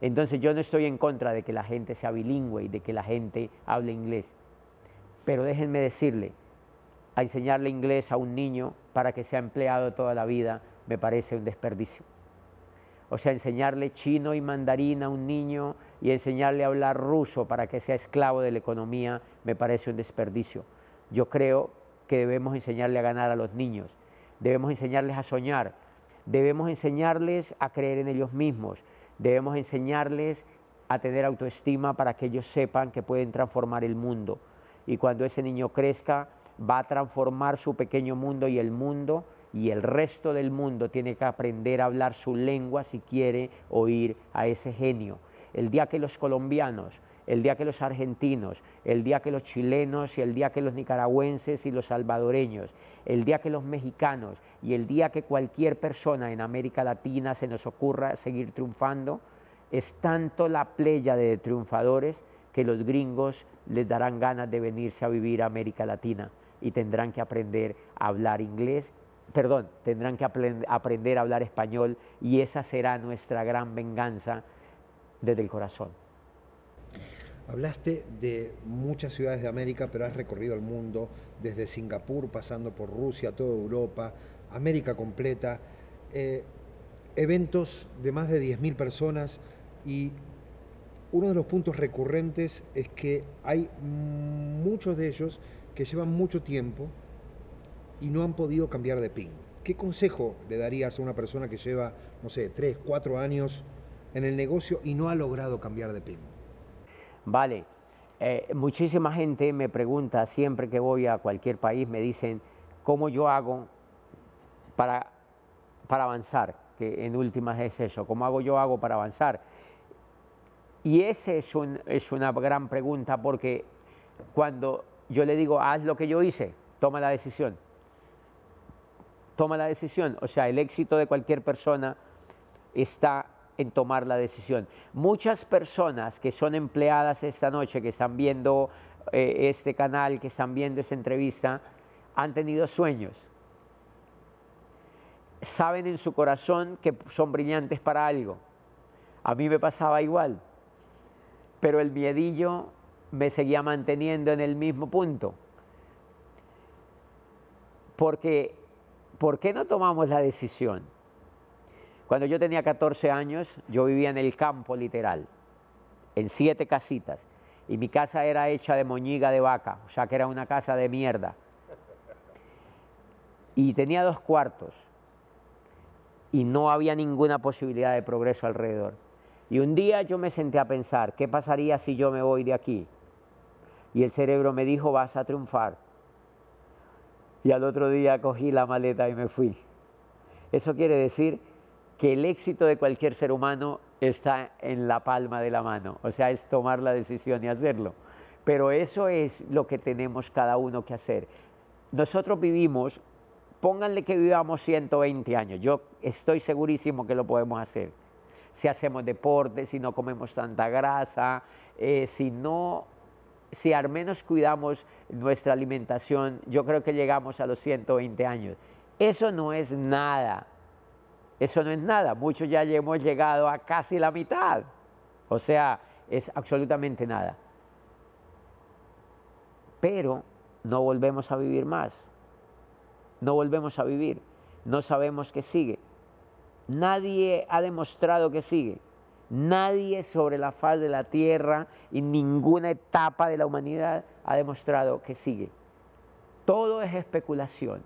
Entonces yo no estoy en contra de que la gente sea bilingüe y de que la gente hable inglés, pero déjenme decirle, a enseñarle inglés a un niño para que sea empleado toda la vida me parece un desperdicio. O sea, enseñarle chino y mandarín a un niño y enseñarle a hablar ruso para que sea esclavo de la economía me parece un desperdicio. Yo creo que debemos enseñarle a ganar a los niños, debemos enseñarles a soñar, debemos enseñarles a creer en ellos mismos, debemos enseñarles a tener autoestima para que ellos sepan que pueden transformar el mundo. Y cuando ese niño crezca, va a transformar su pequeño mundo y el mundo y el resto del mundo tiene que aprender a hablar su lengua si quiere oír a ese genio. El día que los colombianos el día que los argentinos, el día que los chilenos y el día que los nicaragüenses y los salvadoreños, el día que los mexicanos y el día que cualquier persona en América Latina se nos ocurra seguir triunfando, es tanto la playa de triunfadores que los gringos les darán ganas de venirse a vivir a América Latina y tendrán que aprender a hablar inglés, perdón, tendrán que aprender a hablar español y esa será nuestra gran venganza desde el corazón. Hablaste de muchas ciudades de América, pero has recorrido el mundo, desde Singapur, pasando por Rusia, toda Europa, América completa, eh, eventos de más de 10.000 personas y uno de los puntos recurrentes es que hay muchos de ellos que llevan mucho tiempo y no han podido cambiar de PIN. ¿Qué consejo le darías a una persona que lleva, no sé, 3, 4 años en el negocio y no ha logrado cambiar de PIN? Vale, eh, muchísima gente me pregunta siempre que voy a cualquier país, me dicen cómo yo hago para, para avanzar, que en últimas es eso, cómo hago yo hago para avanzar. Y esa es, es una gran pregunta porque cuando yo le digo, haz lo que yo hice, toma la decisión. Toma la decisión. O sea, el éxito de cualquier persona está en tomar la decisión. Muchas personas que son empleadas esta noche, que están viendo eh, este canal, que están viendo esta entrevista, han tenido sueños. saben en su corazón que son brillantes para algo. A mí me pasaba igual, pero el miedillo me seguía manteniendo en el mismo punto. Porque, ¿por qué no tomamos la decisión? Cuando yo tenía 14 años, yo vivía en el campo literal, en siete casitas, y mi casa era hecha de moñiga de vaca, o sea que era una casa de mierda. Y tenía dos cuartos, y no había ninguna posibilidad de progreso alrededor. Y un día yo me senté a pensar, ¿qué pasaría si yo me voy de aquí? Y el cerebro me dijo, vas a triunfar. Y al otro día cogí la maleta y me fui. Eso quiere decir que el éxito de cualquier ser humano está en la palma de la mano, o sea, es tomar la decisión y hacerlo. Pero eso es lo que tenemos cada uno que hacer. Nosotros vivimos, pónganle que vivamos 120 años, yo estoy segurísimo que lo podemos hacer. Si hacemos deporte, si no comemos tanta grasa, eh, si no si al menos cuidamos nuestra alimentación, yo creo que llegamos a los 120 años. Eso no es nada. Eso no es nada. Muchos ya hemos llegado a casi la mitad. O sea, es absolutamente nada. Pero no volvemos a vivir más. No volvemos a vivir. No sabemos qué sigue. Nadie ha demostrado que sigue. Nadie sobre la faz de la tierra y ninguna etapa de la humanidad ha demostrado que sigue. Todo es especulación.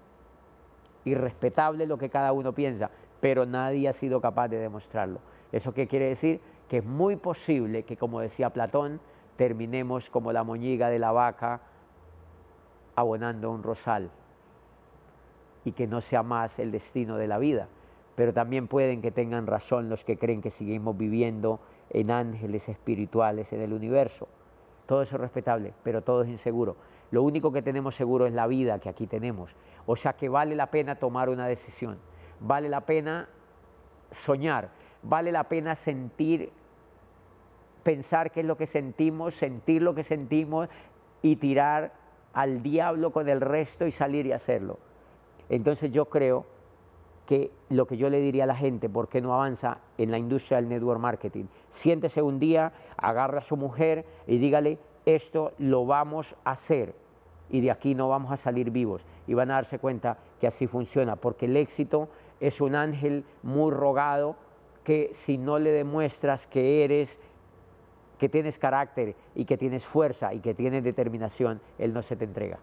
Irrespetable lo que cada uno piensa, pero nadie ha sido capaz de demostrarlo. ¿Eso qué quiere decir? Que es muy posible que, como decía Platón, terminemos como la moñiga de la vaca abonando un rosal y que no sea más el destino de la vida pero también pueden que tengan razón los que creen que seguimos viviendo en ángeles espirituales en el universo. Todo eso es respetable, pero todo es inseguro. Lo único que tenemos seguro es la vida que aquí tenemos. O sea que vale la pena tomar una decisión, vale la pena soñar, vale la pena sentir, pensar qué es lo que sentimos, sentir lo que sentimos y tirar al diablo con el resto y salir y hacerlo. Entonces yo creo que lo que yo le diría a la gente, ¿por qué no avanza en la industria del network marketing? Siéntese un día, agarra a su mujer y dígale, esto lo vamos a hacer y de aquí no vamos a salir vivos. Y van a darse cuenta que así funciona, porque el éxito es un ángel muy rogado que si no le demuestras que eres, que tienes carácter y que tienes fuerza y que tienes determinación, él no se te entrega.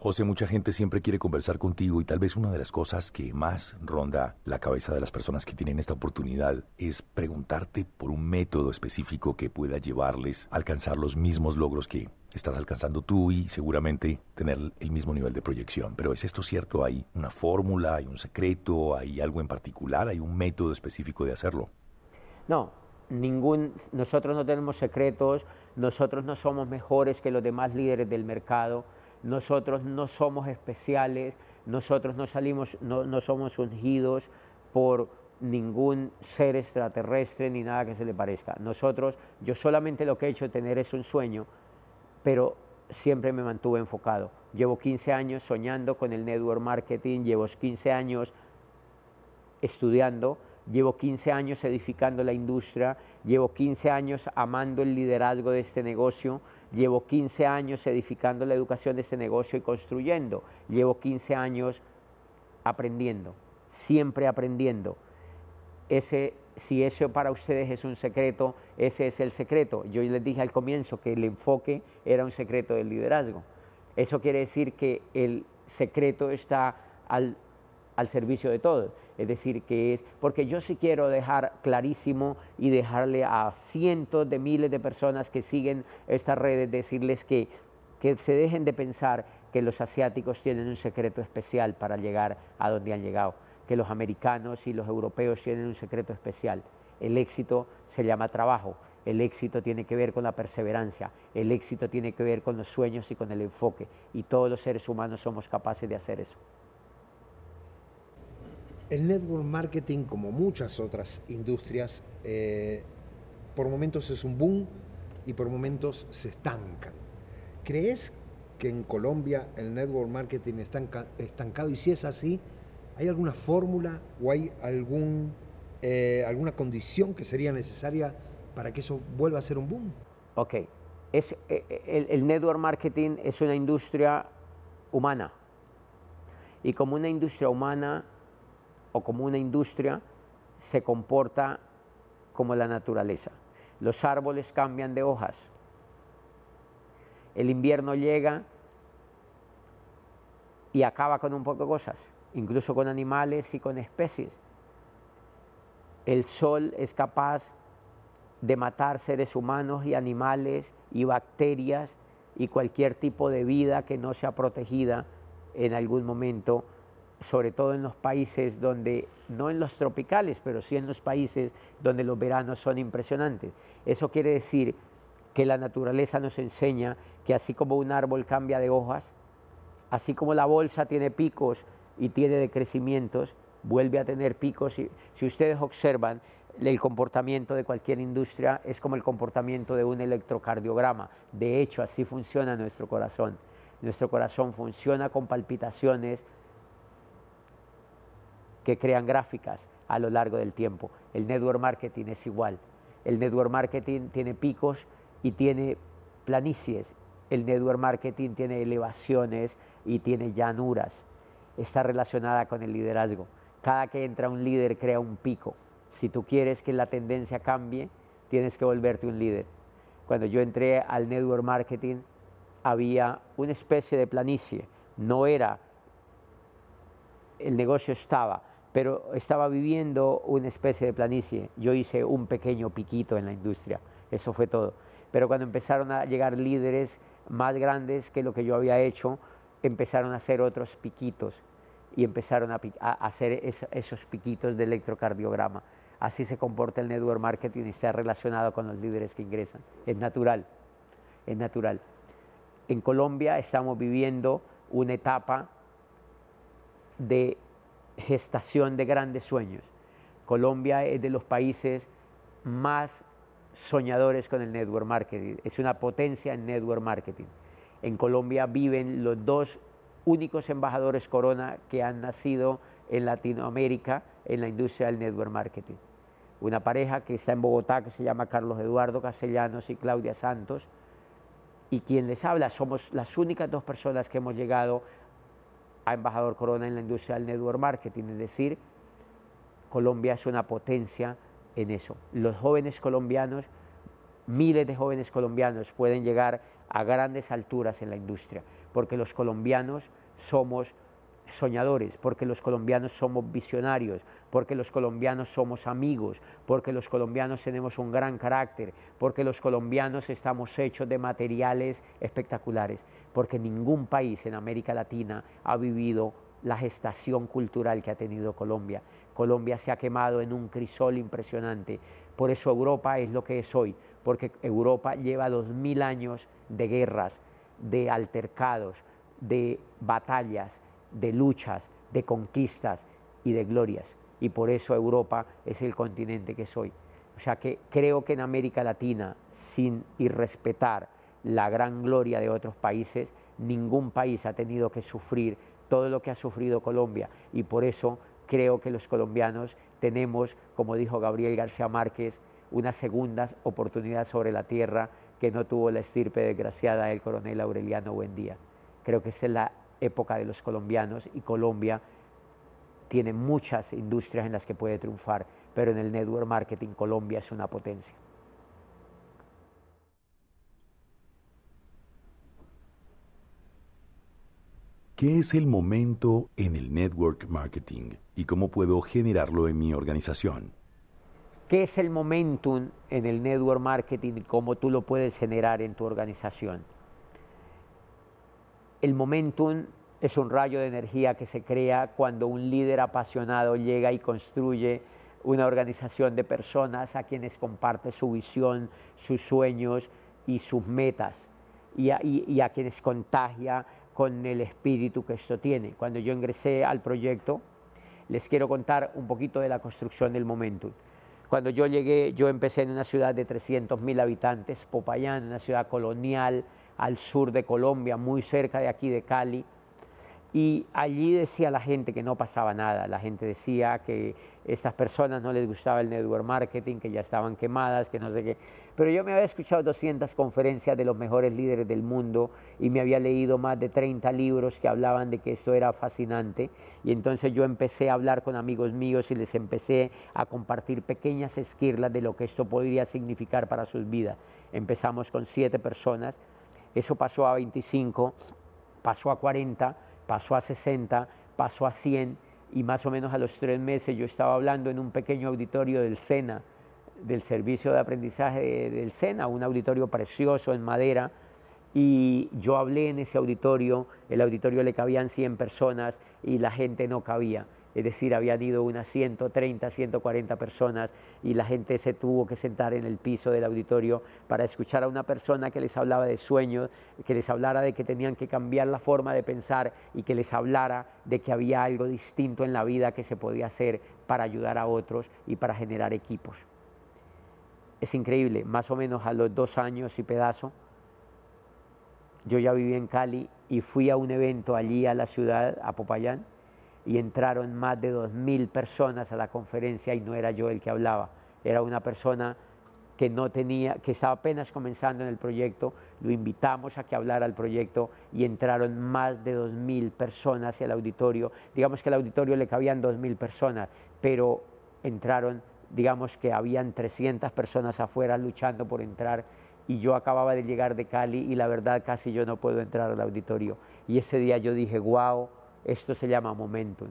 José, mucha gente siempre quiere conversar contigo y tal vez una de las cosas que más ronda la cabeza de las personas que tienen esta oportunidad es preguntarte por un método específico que pueda llevarles a alcanzar los mismos logros que estás alcanzando tú y seguramente tener el mismo nivel de proyección. Pero ¿es esto cierto? ¿Hay una fórmula, hay un secreto, hay algo en particular, hay un método específico de hacerlo? No, ningún, nosotros no tenemos secretos, nosotros no somos mejores que los demás líderes del mercado nosotros no somos especiales, nosotros no salimos, no, somos ungidos por ningún ser extraterrestre ni nada que se le parezca. Nosotros, yo solamente lo que he hecho tener es un sueño, pero siempre me mantuve enfocado. Llevo 15 años soñando con el network marketing, llevo 15 años estudiando, llevo 15 años edificando la industria, llevo 15 años amando el liderazgo de este negocio, Llevo 15 años edificando la educación de este negocio y construyendo. Llevo 15 años aprendiendo, siempre aprendiendo. Ese, si eso para ustedes es un secreto, ese es el secreto. Yo les dije al comienzo que el enfoque era un secreto del liderazgo. Eso quiere decir que el secreto está al, al servicio de todos. Es decir, que es, porque yo sí quiero dejar clarísimo y dejarle a cientos de miles de personas que siguen estas redes, decirles que, que se dejen de pensar que los asiáticos tienen un secreto especial para llegar a donde han llegado, que los americanos y los europeos tienen un secreto especial. El éxito se llama trabajo, el éxito tiene que ver con la perseverancia, el éxito tiene que ver con los sueños y con el enfoque, y todos los seres humanos somos capaces de hacer eso. El network marketing, como muchas otras industrias, eh, por momentos es un boom y por momentos se estancan. ¿Crees que en Colombia el network marketing está estancado? Y si es así, ¿Hay alguna fórmula o hay algún, eh, alguna condición que sería necesaria para que eso vuelva a ser un boom? Ok, es, eh, el, el network marketing es una industria humana y como una industria humana o como una industria se comporta como la naturaleza. Los árboles cambian de hojas. El invierno llega y acaba con un poco de cosas, incluso con animales y con especies. El sol es capaz de matar seres humanos y animales y bacterias y cualquier tipo de vida que no sea protegida en algún momento, sobre todo en los países donde, no en los tropicales, pero sí en los países donde los veranos son impresionantes. Eso quiere decir que la naturaleza nos enseña que así como un árbol cambia de hojas, así como la bolsa tiene picos y tiene decrecimientos, vuelve a tener picos. Si ustedes observan, el comportamiento de cualquier industria es como el comportamiento de un electrocardiograma. De hecho, así funciona nuestro corazón. Nuestro corazón funciona con palpitaciones que crean gráficas a lo largo del tiempo. El network marketing es igual. El network marketing tiene picos y tiene planicies. El network marketing tiene elevaciones y tiene llanuras. Está relacionada con el liderazgo. Cada que entra un líder crea un pico. Si tú quieres que la tendencia cambie, tienes que volverte un líder. Cuando yo entré al network marketing, había una especie de planicie. No era, el negocio estaba, pero estaba viviendo una especie de planicie. Yo hice un pequeño piquito en la industria, eso fue todo. Pero cuando empezaron a llegar líderes más grandes que lo que yo había hecho, empezaron a hacer otros piquitos y empezaron a, hacer esos piquitos de electrocardiograma. Así se comporta el network marketing y está relacionado con los líderes que ingresan. Es natural, es natural. En Colombia estamos viviendo una etapa de gestación de grandes sueños. Colombia es de los países más soñadores con el network marketing. Es una potencia en network marketing. En Colombia viven los dos únicos embajadores Corona que han nacido en Latinoamérica en la industria del network marketing. Una pareja que está en Bogotá que se llama Carlos Eduardo Castellanos y Claudia Santos. Y quien les habla somos las únicas dos personas que hemos llegado a embajador Corona en la industria del network marketing, es decir, Colombia es una potencia en eso. Los jóvenes colombianos, miles de jóvenes colombianos pueden llegar a grandes alturas en la industria, porque los colombianos somos soñadores, porque los colombianos somos visionarios, porque los colombianos somos amigos, porque los colombianos tenemos un gran carácter, porque los colombianos estamos hechos de materiales espectaculares, porque ningún país en América Latina ha vivido la gestación cultural que ha tenido Colombia. Colombia se ha quemado en un crisol impresionante, por eso Europa es lo que es hoy, porque Europa lleva dos mil años de guerras, de altercados, de batallas, de luchas, de conquistas y de glorias. Y por eso Europa es el continente que soy. O sea que creo que en América Latina, sin irrespetar la gran gloria de otros países, ningún país ha tenido que sufrir todo lo que ha sufrido Colombia. Y por eso creo que los colombianos tenemos, como dijo Gabriel García Márquez, una segunda oportunidad sobre la tierra que no tuvo la estirpe desgraciada del coronel Aureliano Buendía. Creo que esa es la época de los colombianos y Colombia tiene muchas industrias en las que puede triunfar, pero en el network marketing Colombia es una potencia. ¿Qué es el momento en el network marketing y cómo puedo generarlo en mi organización? ¿Qué es el momentum en el network marketing y cómo tú lo puedes generar en tu organización? El momentum es un rayo de energía que se crea cuando un líder apasionado llega y construye una organización de personas a quienes comparte su visión, sus sueños y sus metas y a, quienes contagia con el espíritu que esto tiene. Cuando yo ingresé al proyecto, les quiero contar un poquito de la construcción del Momentum. Cuando yo llegué, yo empecé en una ciudad de 300.000 habitantes, Popayán, una ciudad colonial al sur de Colombia, muy cerca de aquí de Cali, Y allí decía la gente que no pasaba nada, la gente decía que estas personas no les gustaba el network marketing, que ya estaban quemadas, que no sé qué. Pero yo me había escuchado 200 conferencias de los mejores líderes del mundo y me había leído más de 30 libros que hablaban de que esto era fascinante. Y entonces yo empecé a hablar con amigos míos y les empecé a compartir pequeñas esquirlas de lo que esto podría significar para sus vidas. Empezamos con 7 personas, eso pasó a 25, pasó a 40, pasó a 60, pasó a 100 y más o menos a los tres meses yo estaba hablando en un pequeño auditorio del SENA del servicio de aprendizaje del SENA, un auditorio precioso en madera, y yo hablé en ese auditorio, el auditorio le cabían 100 personas y la gente no cabía, es decir, habían ido unas 130, 140 personas y la gente se tuvo que sentar en el piso del auditorio para escuchar a una persona que les hablaba de sueños, que les hablara de que tenían que cambiar la forma de pensar y que les hablara de que había algo distinto en la vida que se podía hacer para ayudar a otros y para generar equipos. Es increíble, más o menos a los dos años y pedazo, yo ya viví en Cali y fui a un evento allí a la ciudad, a Popayán, y entraron más de dos mil personas a la conferencia y no era yo el que hablaba, era una persona que no tenía, que estaba apenas comenzando en el proyecto, lo invitamos a que hablara al proyecto y entraron más de dos mil personas hacia el auditorio. Digamos que al auditorio le cabían dos mil personas, pero entraron digamos que habían 300 personas afuera luchando por entrar y yo acababa de llegar de Cali y la verdad casi yo no puedo entrar al auditorio. Y ese día yo dije, wow, esto se llama momentum.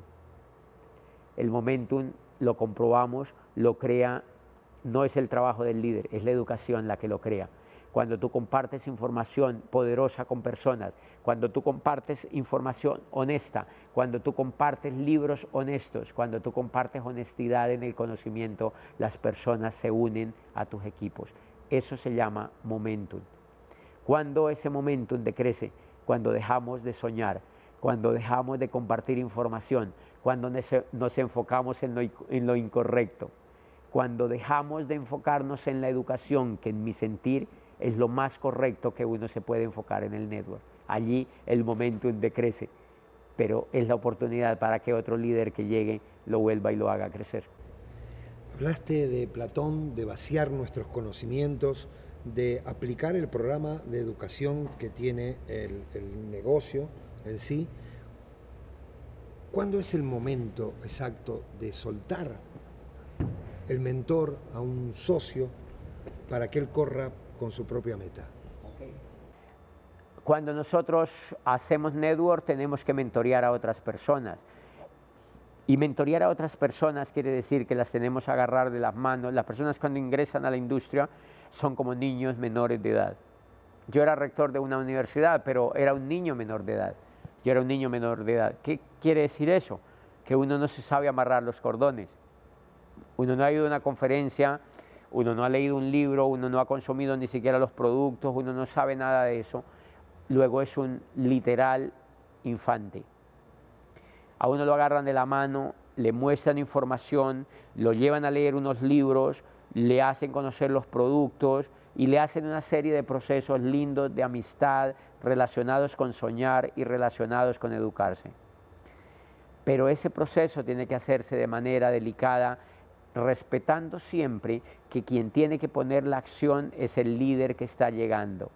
El momentum lo comprobamos, lo crea, no es el trabajo del líder, es la educación la que lo crea cuando tú compartes información poderosa con personas, cuando tú compartes información honesta, cuando tú compartes libros honestos, cuando tú compartes honestidad en el conocimiento, las personas se unen a tus equipos. Eso se llama momentum. Cuando ese momentum decrece, cuando dejamos de soñar, cuando dejamos de compartir información, cuando nos enfocamos en lo, en lo incorrecto, cuando dejamos de enfocarnos en la educación, que en mi sentir es lo más correcto que uno se puede enfocar en el network. Allí el momentum decrece, pero es la oportunidad para que otro líder que llegue lo vuelva y lo haga crecer. Hablaste de Platón, de vaciar nuestros conocimientos, de aplicar el programa de educación que tiene el, el negocio en sí. ¿Cuándo es el momento exacto de soltar el mentor a un socio para que él corra con su propia meta. Cuando nosotros hacemos network tenemos que mentorear a otras personas. Y mentorear a otras personas quiere decir que las tenemos que agarrar de las manos. Las personas cuando ingresan a la industria son como niños menores de edad. Yo era rector de una universidad, pero era un niño menor de edad. Yo era un niño menor de edad. ¿Qué quiere decir eso? Que uno no se sabe amarrar los cordones. Uno no ha ido a una conferencia uno no ha leído un libro, uno no ha consumido ni siquiera los productos, uno no sabe nada de eso, luego es un literal infante. A uno lo agarran de la mano, le muestran información, lo llevan a leer unos libros, le hacen conocer los productos y le hacen una serie de procesos lindos de amistad relacionados con soñar y relacionados con educarse. Pero ese proceso tiene que hacerse de manera delicada respetando siempre que quien tiene que poner la acción es el líder que está llegando.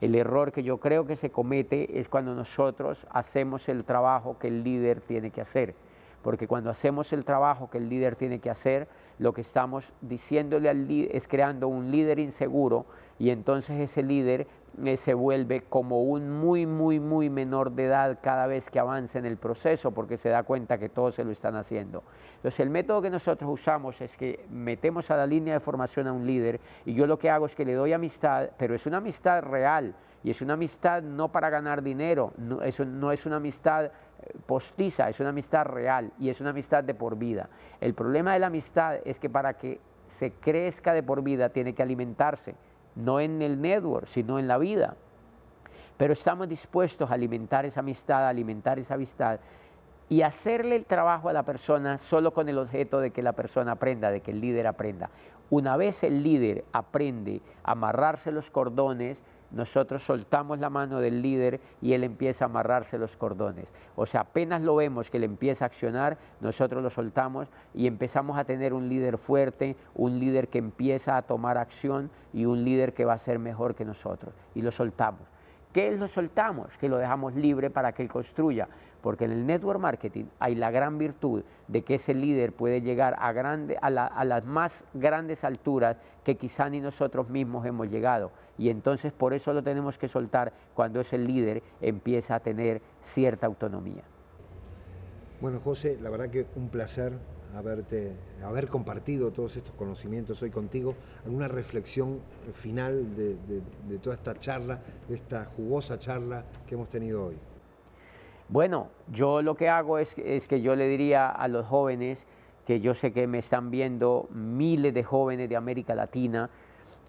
El error que yo creo que se comete es cuando nosotros hacemos el trabajo que el líder tiene que hacer. Porque cuando hacemos el trabajo que el líder tiene que hacer, lo que estamos diciéndole al líder es creando un líder inseguro y entonces ese líder eh, se vuelve como un muy, muy, muy menor de edad cada vez que avanza en el proceso porque se da cuenta que todos se lo están haciendo. Entonces el método que nosotros usamos es que metemos a la línea de formación a un líder y yo lo que hago es que le doy amistad, pero es una amistad real y es una amistad no para ganar dinero, no, eso no es una amistad postiza, es una amistad real y es una amistad de por vida. El problema de la amistad es que para que se crezca de por vida tiene que alimentarse no en el network, sino en la vida. Pero estamos dispuestos a alimentar esa amistad, a alimentar esa amistad y hacerle el trabajo a la persona solo con el objeto de que la persona aprenda, de que el líder aprenda. Una vez el líder aprende a amarrarse los cordones, nosotros soltamos la mano del líder y él empieza a amarrarse los cordones. O sea, apenas lo vemos que él empieza a accionar, nosotros lo soltamos y empezamos a tener un líder fuerte, un líder que empieza a tomar acción y un líder que va a ser mejor que nosotros. Y lo soltamos. ¿Qué lo soltamos? Que lo dejamos libre para que él construya. Porque en el network marketing hay la gran virtud de que ese líder puede llegar a, a las más grandes alturas que quizá ni nosotros mismos hemos llegado y entonces por eso lo tenemos que soltar cuando ese líder empieza a tener cierta autonomía. Bueno, José, la verdad que un placer haberte, haber compartido todos estos conocimientos hoy contigo. ¿Alguna reflexión final de, toda esta charla, de esta jugosa charla que hemos tenido hoy? Bueno, yo lo que hago es, es que yo le diría a los jóvenes, que yo sé que me están viendo miles de jóvenes de América Latina,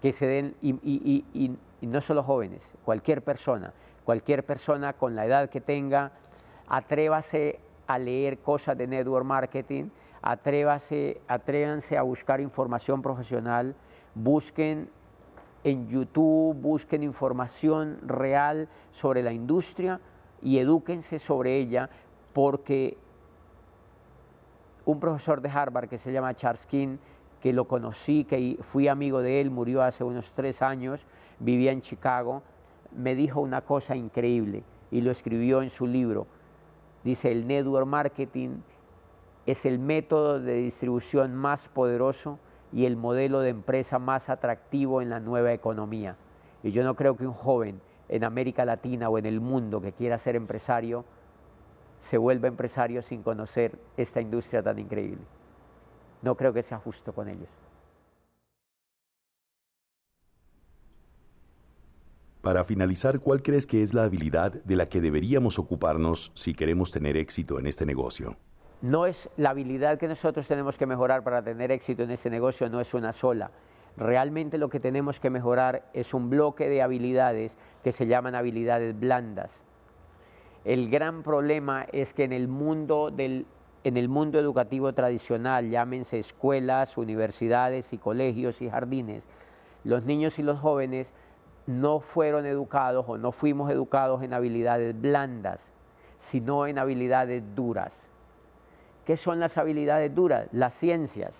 que se den, y, no solo jóvenes, cualquier persona, cualquier persona con la edad que tenga, atrévase a leer cosas de network marketing, atrévase, atrévanse a buscar información profesional, busquen en YouTube, busquen información real sobre la industria y edúquense sobre ella porque un profesor de Harvard que se llama Charles King que lo conocí, que fui amigo de él, murió hace unos tres años, vivía en Chicago, me dijo una cosa increíble y lo escribió en su libro. Dice, el network marketing es el método de distribución más poderoso y el modelo de empresa más atractivo en la nueva economía. Y yo no creo que un joven en América Latina o en el mundo que quiera ser empresario se vuelva empresario sin conocer esta industria tan increíble no creo que sea justo con ellos. Para finalizar, ¿cuál crees que es la habilidad de la que deberíamos ocuparnos si queremos tener éxito en este negocio? No es la habilidad que nosotros tenemos que mejorar para tener éxito en este negocio, no es una sola. Realmente lo que tenemos que mejorar es un bloque de habilidades que se llaman habilidades blandas. El gran problema es que en el mundo del en el mundo educativo tradicional, llámense escuelas, universidades y colegios y jardines, los niños y los jóvenes no fueron educados o no fuimos educados en habilidades blandas, sino en habilidades duras. ¿Qué son las habilidades duras? Las ciencias.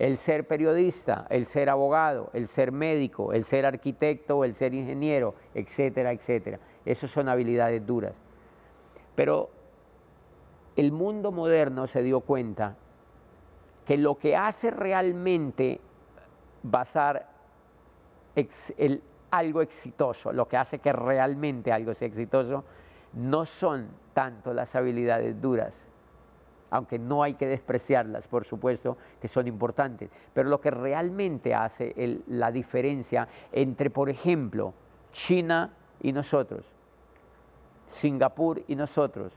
El ser periodista, el ser abogado, el ser médico, el ser arquitecto, el ser ingeniero, etcétera, etcétera. Esas son habilidades duras. Pero el mundo moderno se dio cuenta que lo que hace realmente basar algo exitoso, lo que hace que realmente algo sea exitoso, no son tanto las habilidades duras, aunque no hay que despreciarlas, por supuesto, que son importantes, pero lo que realmente hace la diferencia entre, por ejemplo, China y nosotros, Singapur y nosotros,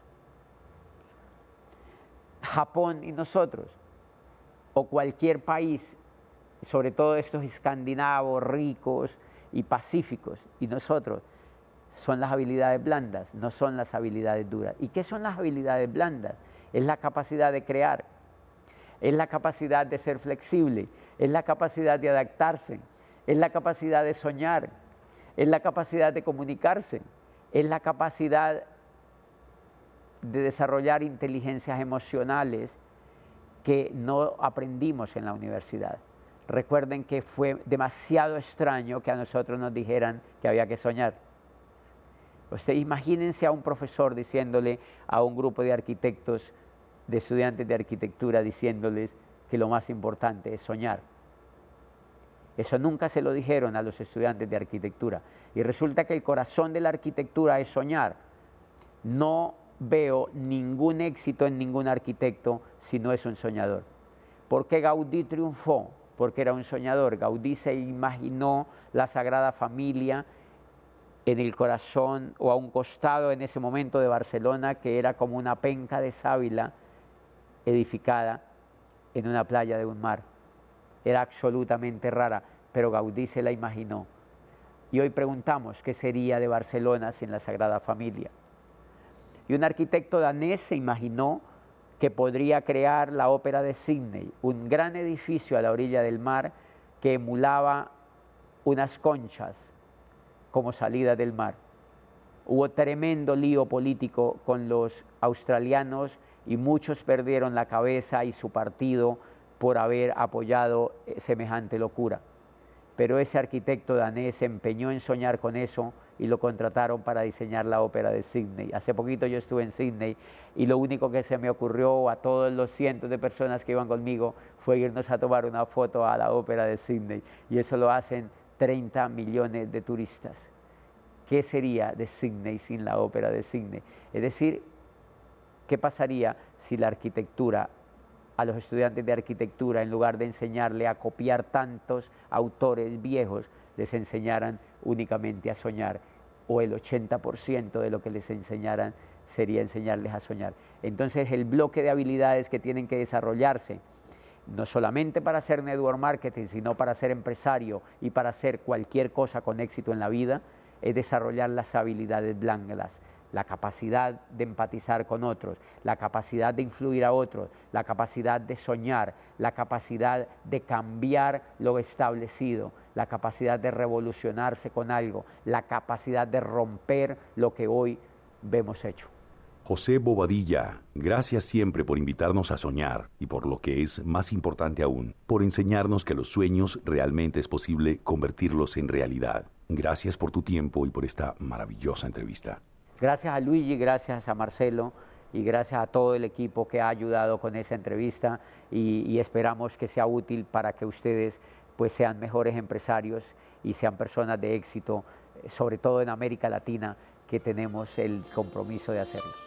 Japón y nosotros, o cualquier país, sobre todo estos escandinavos ricos y pacíficos, y nosotros, son las habilidades blandas, no son las habilidades duras. ¿Y qué son las habilidades blandas? Es la capacidad de crear, es la capacidad de ser flexible, es la capacidad de adaptarse, es la capacidad de soñar, es la capacidad de comunicarse, es la capacidad de desarrollar inteligencias emocionales que no aprendimos en la universidad. Recuerden que fue demasiado extraño que a nosotros nos dijeran que había que soñar. Ustedes imagínense a un profesor diciéndole a un grupo de arquitectos, de estudiantes de arquitectura, diciéndoles que lo más importante es soñar. Eso nunca se lo dijeron a los estudiantes de arquitectura. Y resulta que el corazón de la arquitectura es soñar, no veo ningún éxito en ningún arquitecto si no es un soñador. ¿Por qué Gaudí triunfó? Porque era un soñador. Gaudí se imaginó la Sagrada Familia en el corazón o a un costado en ese momento de Barcelona, que era como una penca de sábila edificada en una playa de un mar. Era absolutamente rara, pero Gaudí se la imaginó. Y hoy preguntamos, ¿qué sería de Barcelona sin la Sagrada Familia? Y un arquitecto danés se imaginó que podría crear la ópera de Sydney, un gran edificio a la orilla del mar que emulaba unas conchas como salida del mar. Hubo tremendo lío político con los australianos y muchos perdieron la cabeza y su partido por haber apoyado semejante locura. Pero ese arquitecto danés se empeñó en soñar con eso y lo contrataron para diseñar la ópera de Sydney. Hace poquito yo estuve en Sydney y lo único que se me ocurrió a todos los cientos de personas que iban conmigo fue irnos a tomar una foto a la ópera de Sydney y eso lo hacen 30 millones de turistas. ¿Qué sería de Sydney sin la ópera de Sydney? Es decir, ¿qué pasaría si la arquitectura a los estudiantes de arquitectura, en lugar de enseñarle a copiar tantos autores viejos, les enseñaran únicamente a soñar, o el 80% de lo que les enseñaran sería enseñarles a soñar. Entonces el bloque de habilidades que tienen que desarrollarse, no solamente para hacer network marketing, sino para ser empresario y para hacer cualquier cosa con éxito en la vida, es desarrollar las habilidades blandas, la capacidad de empatizar con otros, la capacidad de influir a otros, la capacidad de soñar, la capacidad de cambiar lo establecido, la capacidad de revolucionarse con algo, la capacidad de romper lo que hoy vemos hecho. José Bobadilla, gracias siempre por invitarnos a soñar y por lo que es más importante aún, por enseñarnos que los sueños realmente es posible convertirlos en realidad. Gracias por tu tiempo y por esta maravillosa entrevista. Gracias a Luigi, gracias a Marcelo y gracias a todo el equipo que ha ayudado con esa entrevista y, esperamos que sea útil para que ustedes pues sean mejores empresarios y sean personas de éxito, sobre todo en América Latina, que tenemos el compromiso de hacerlo.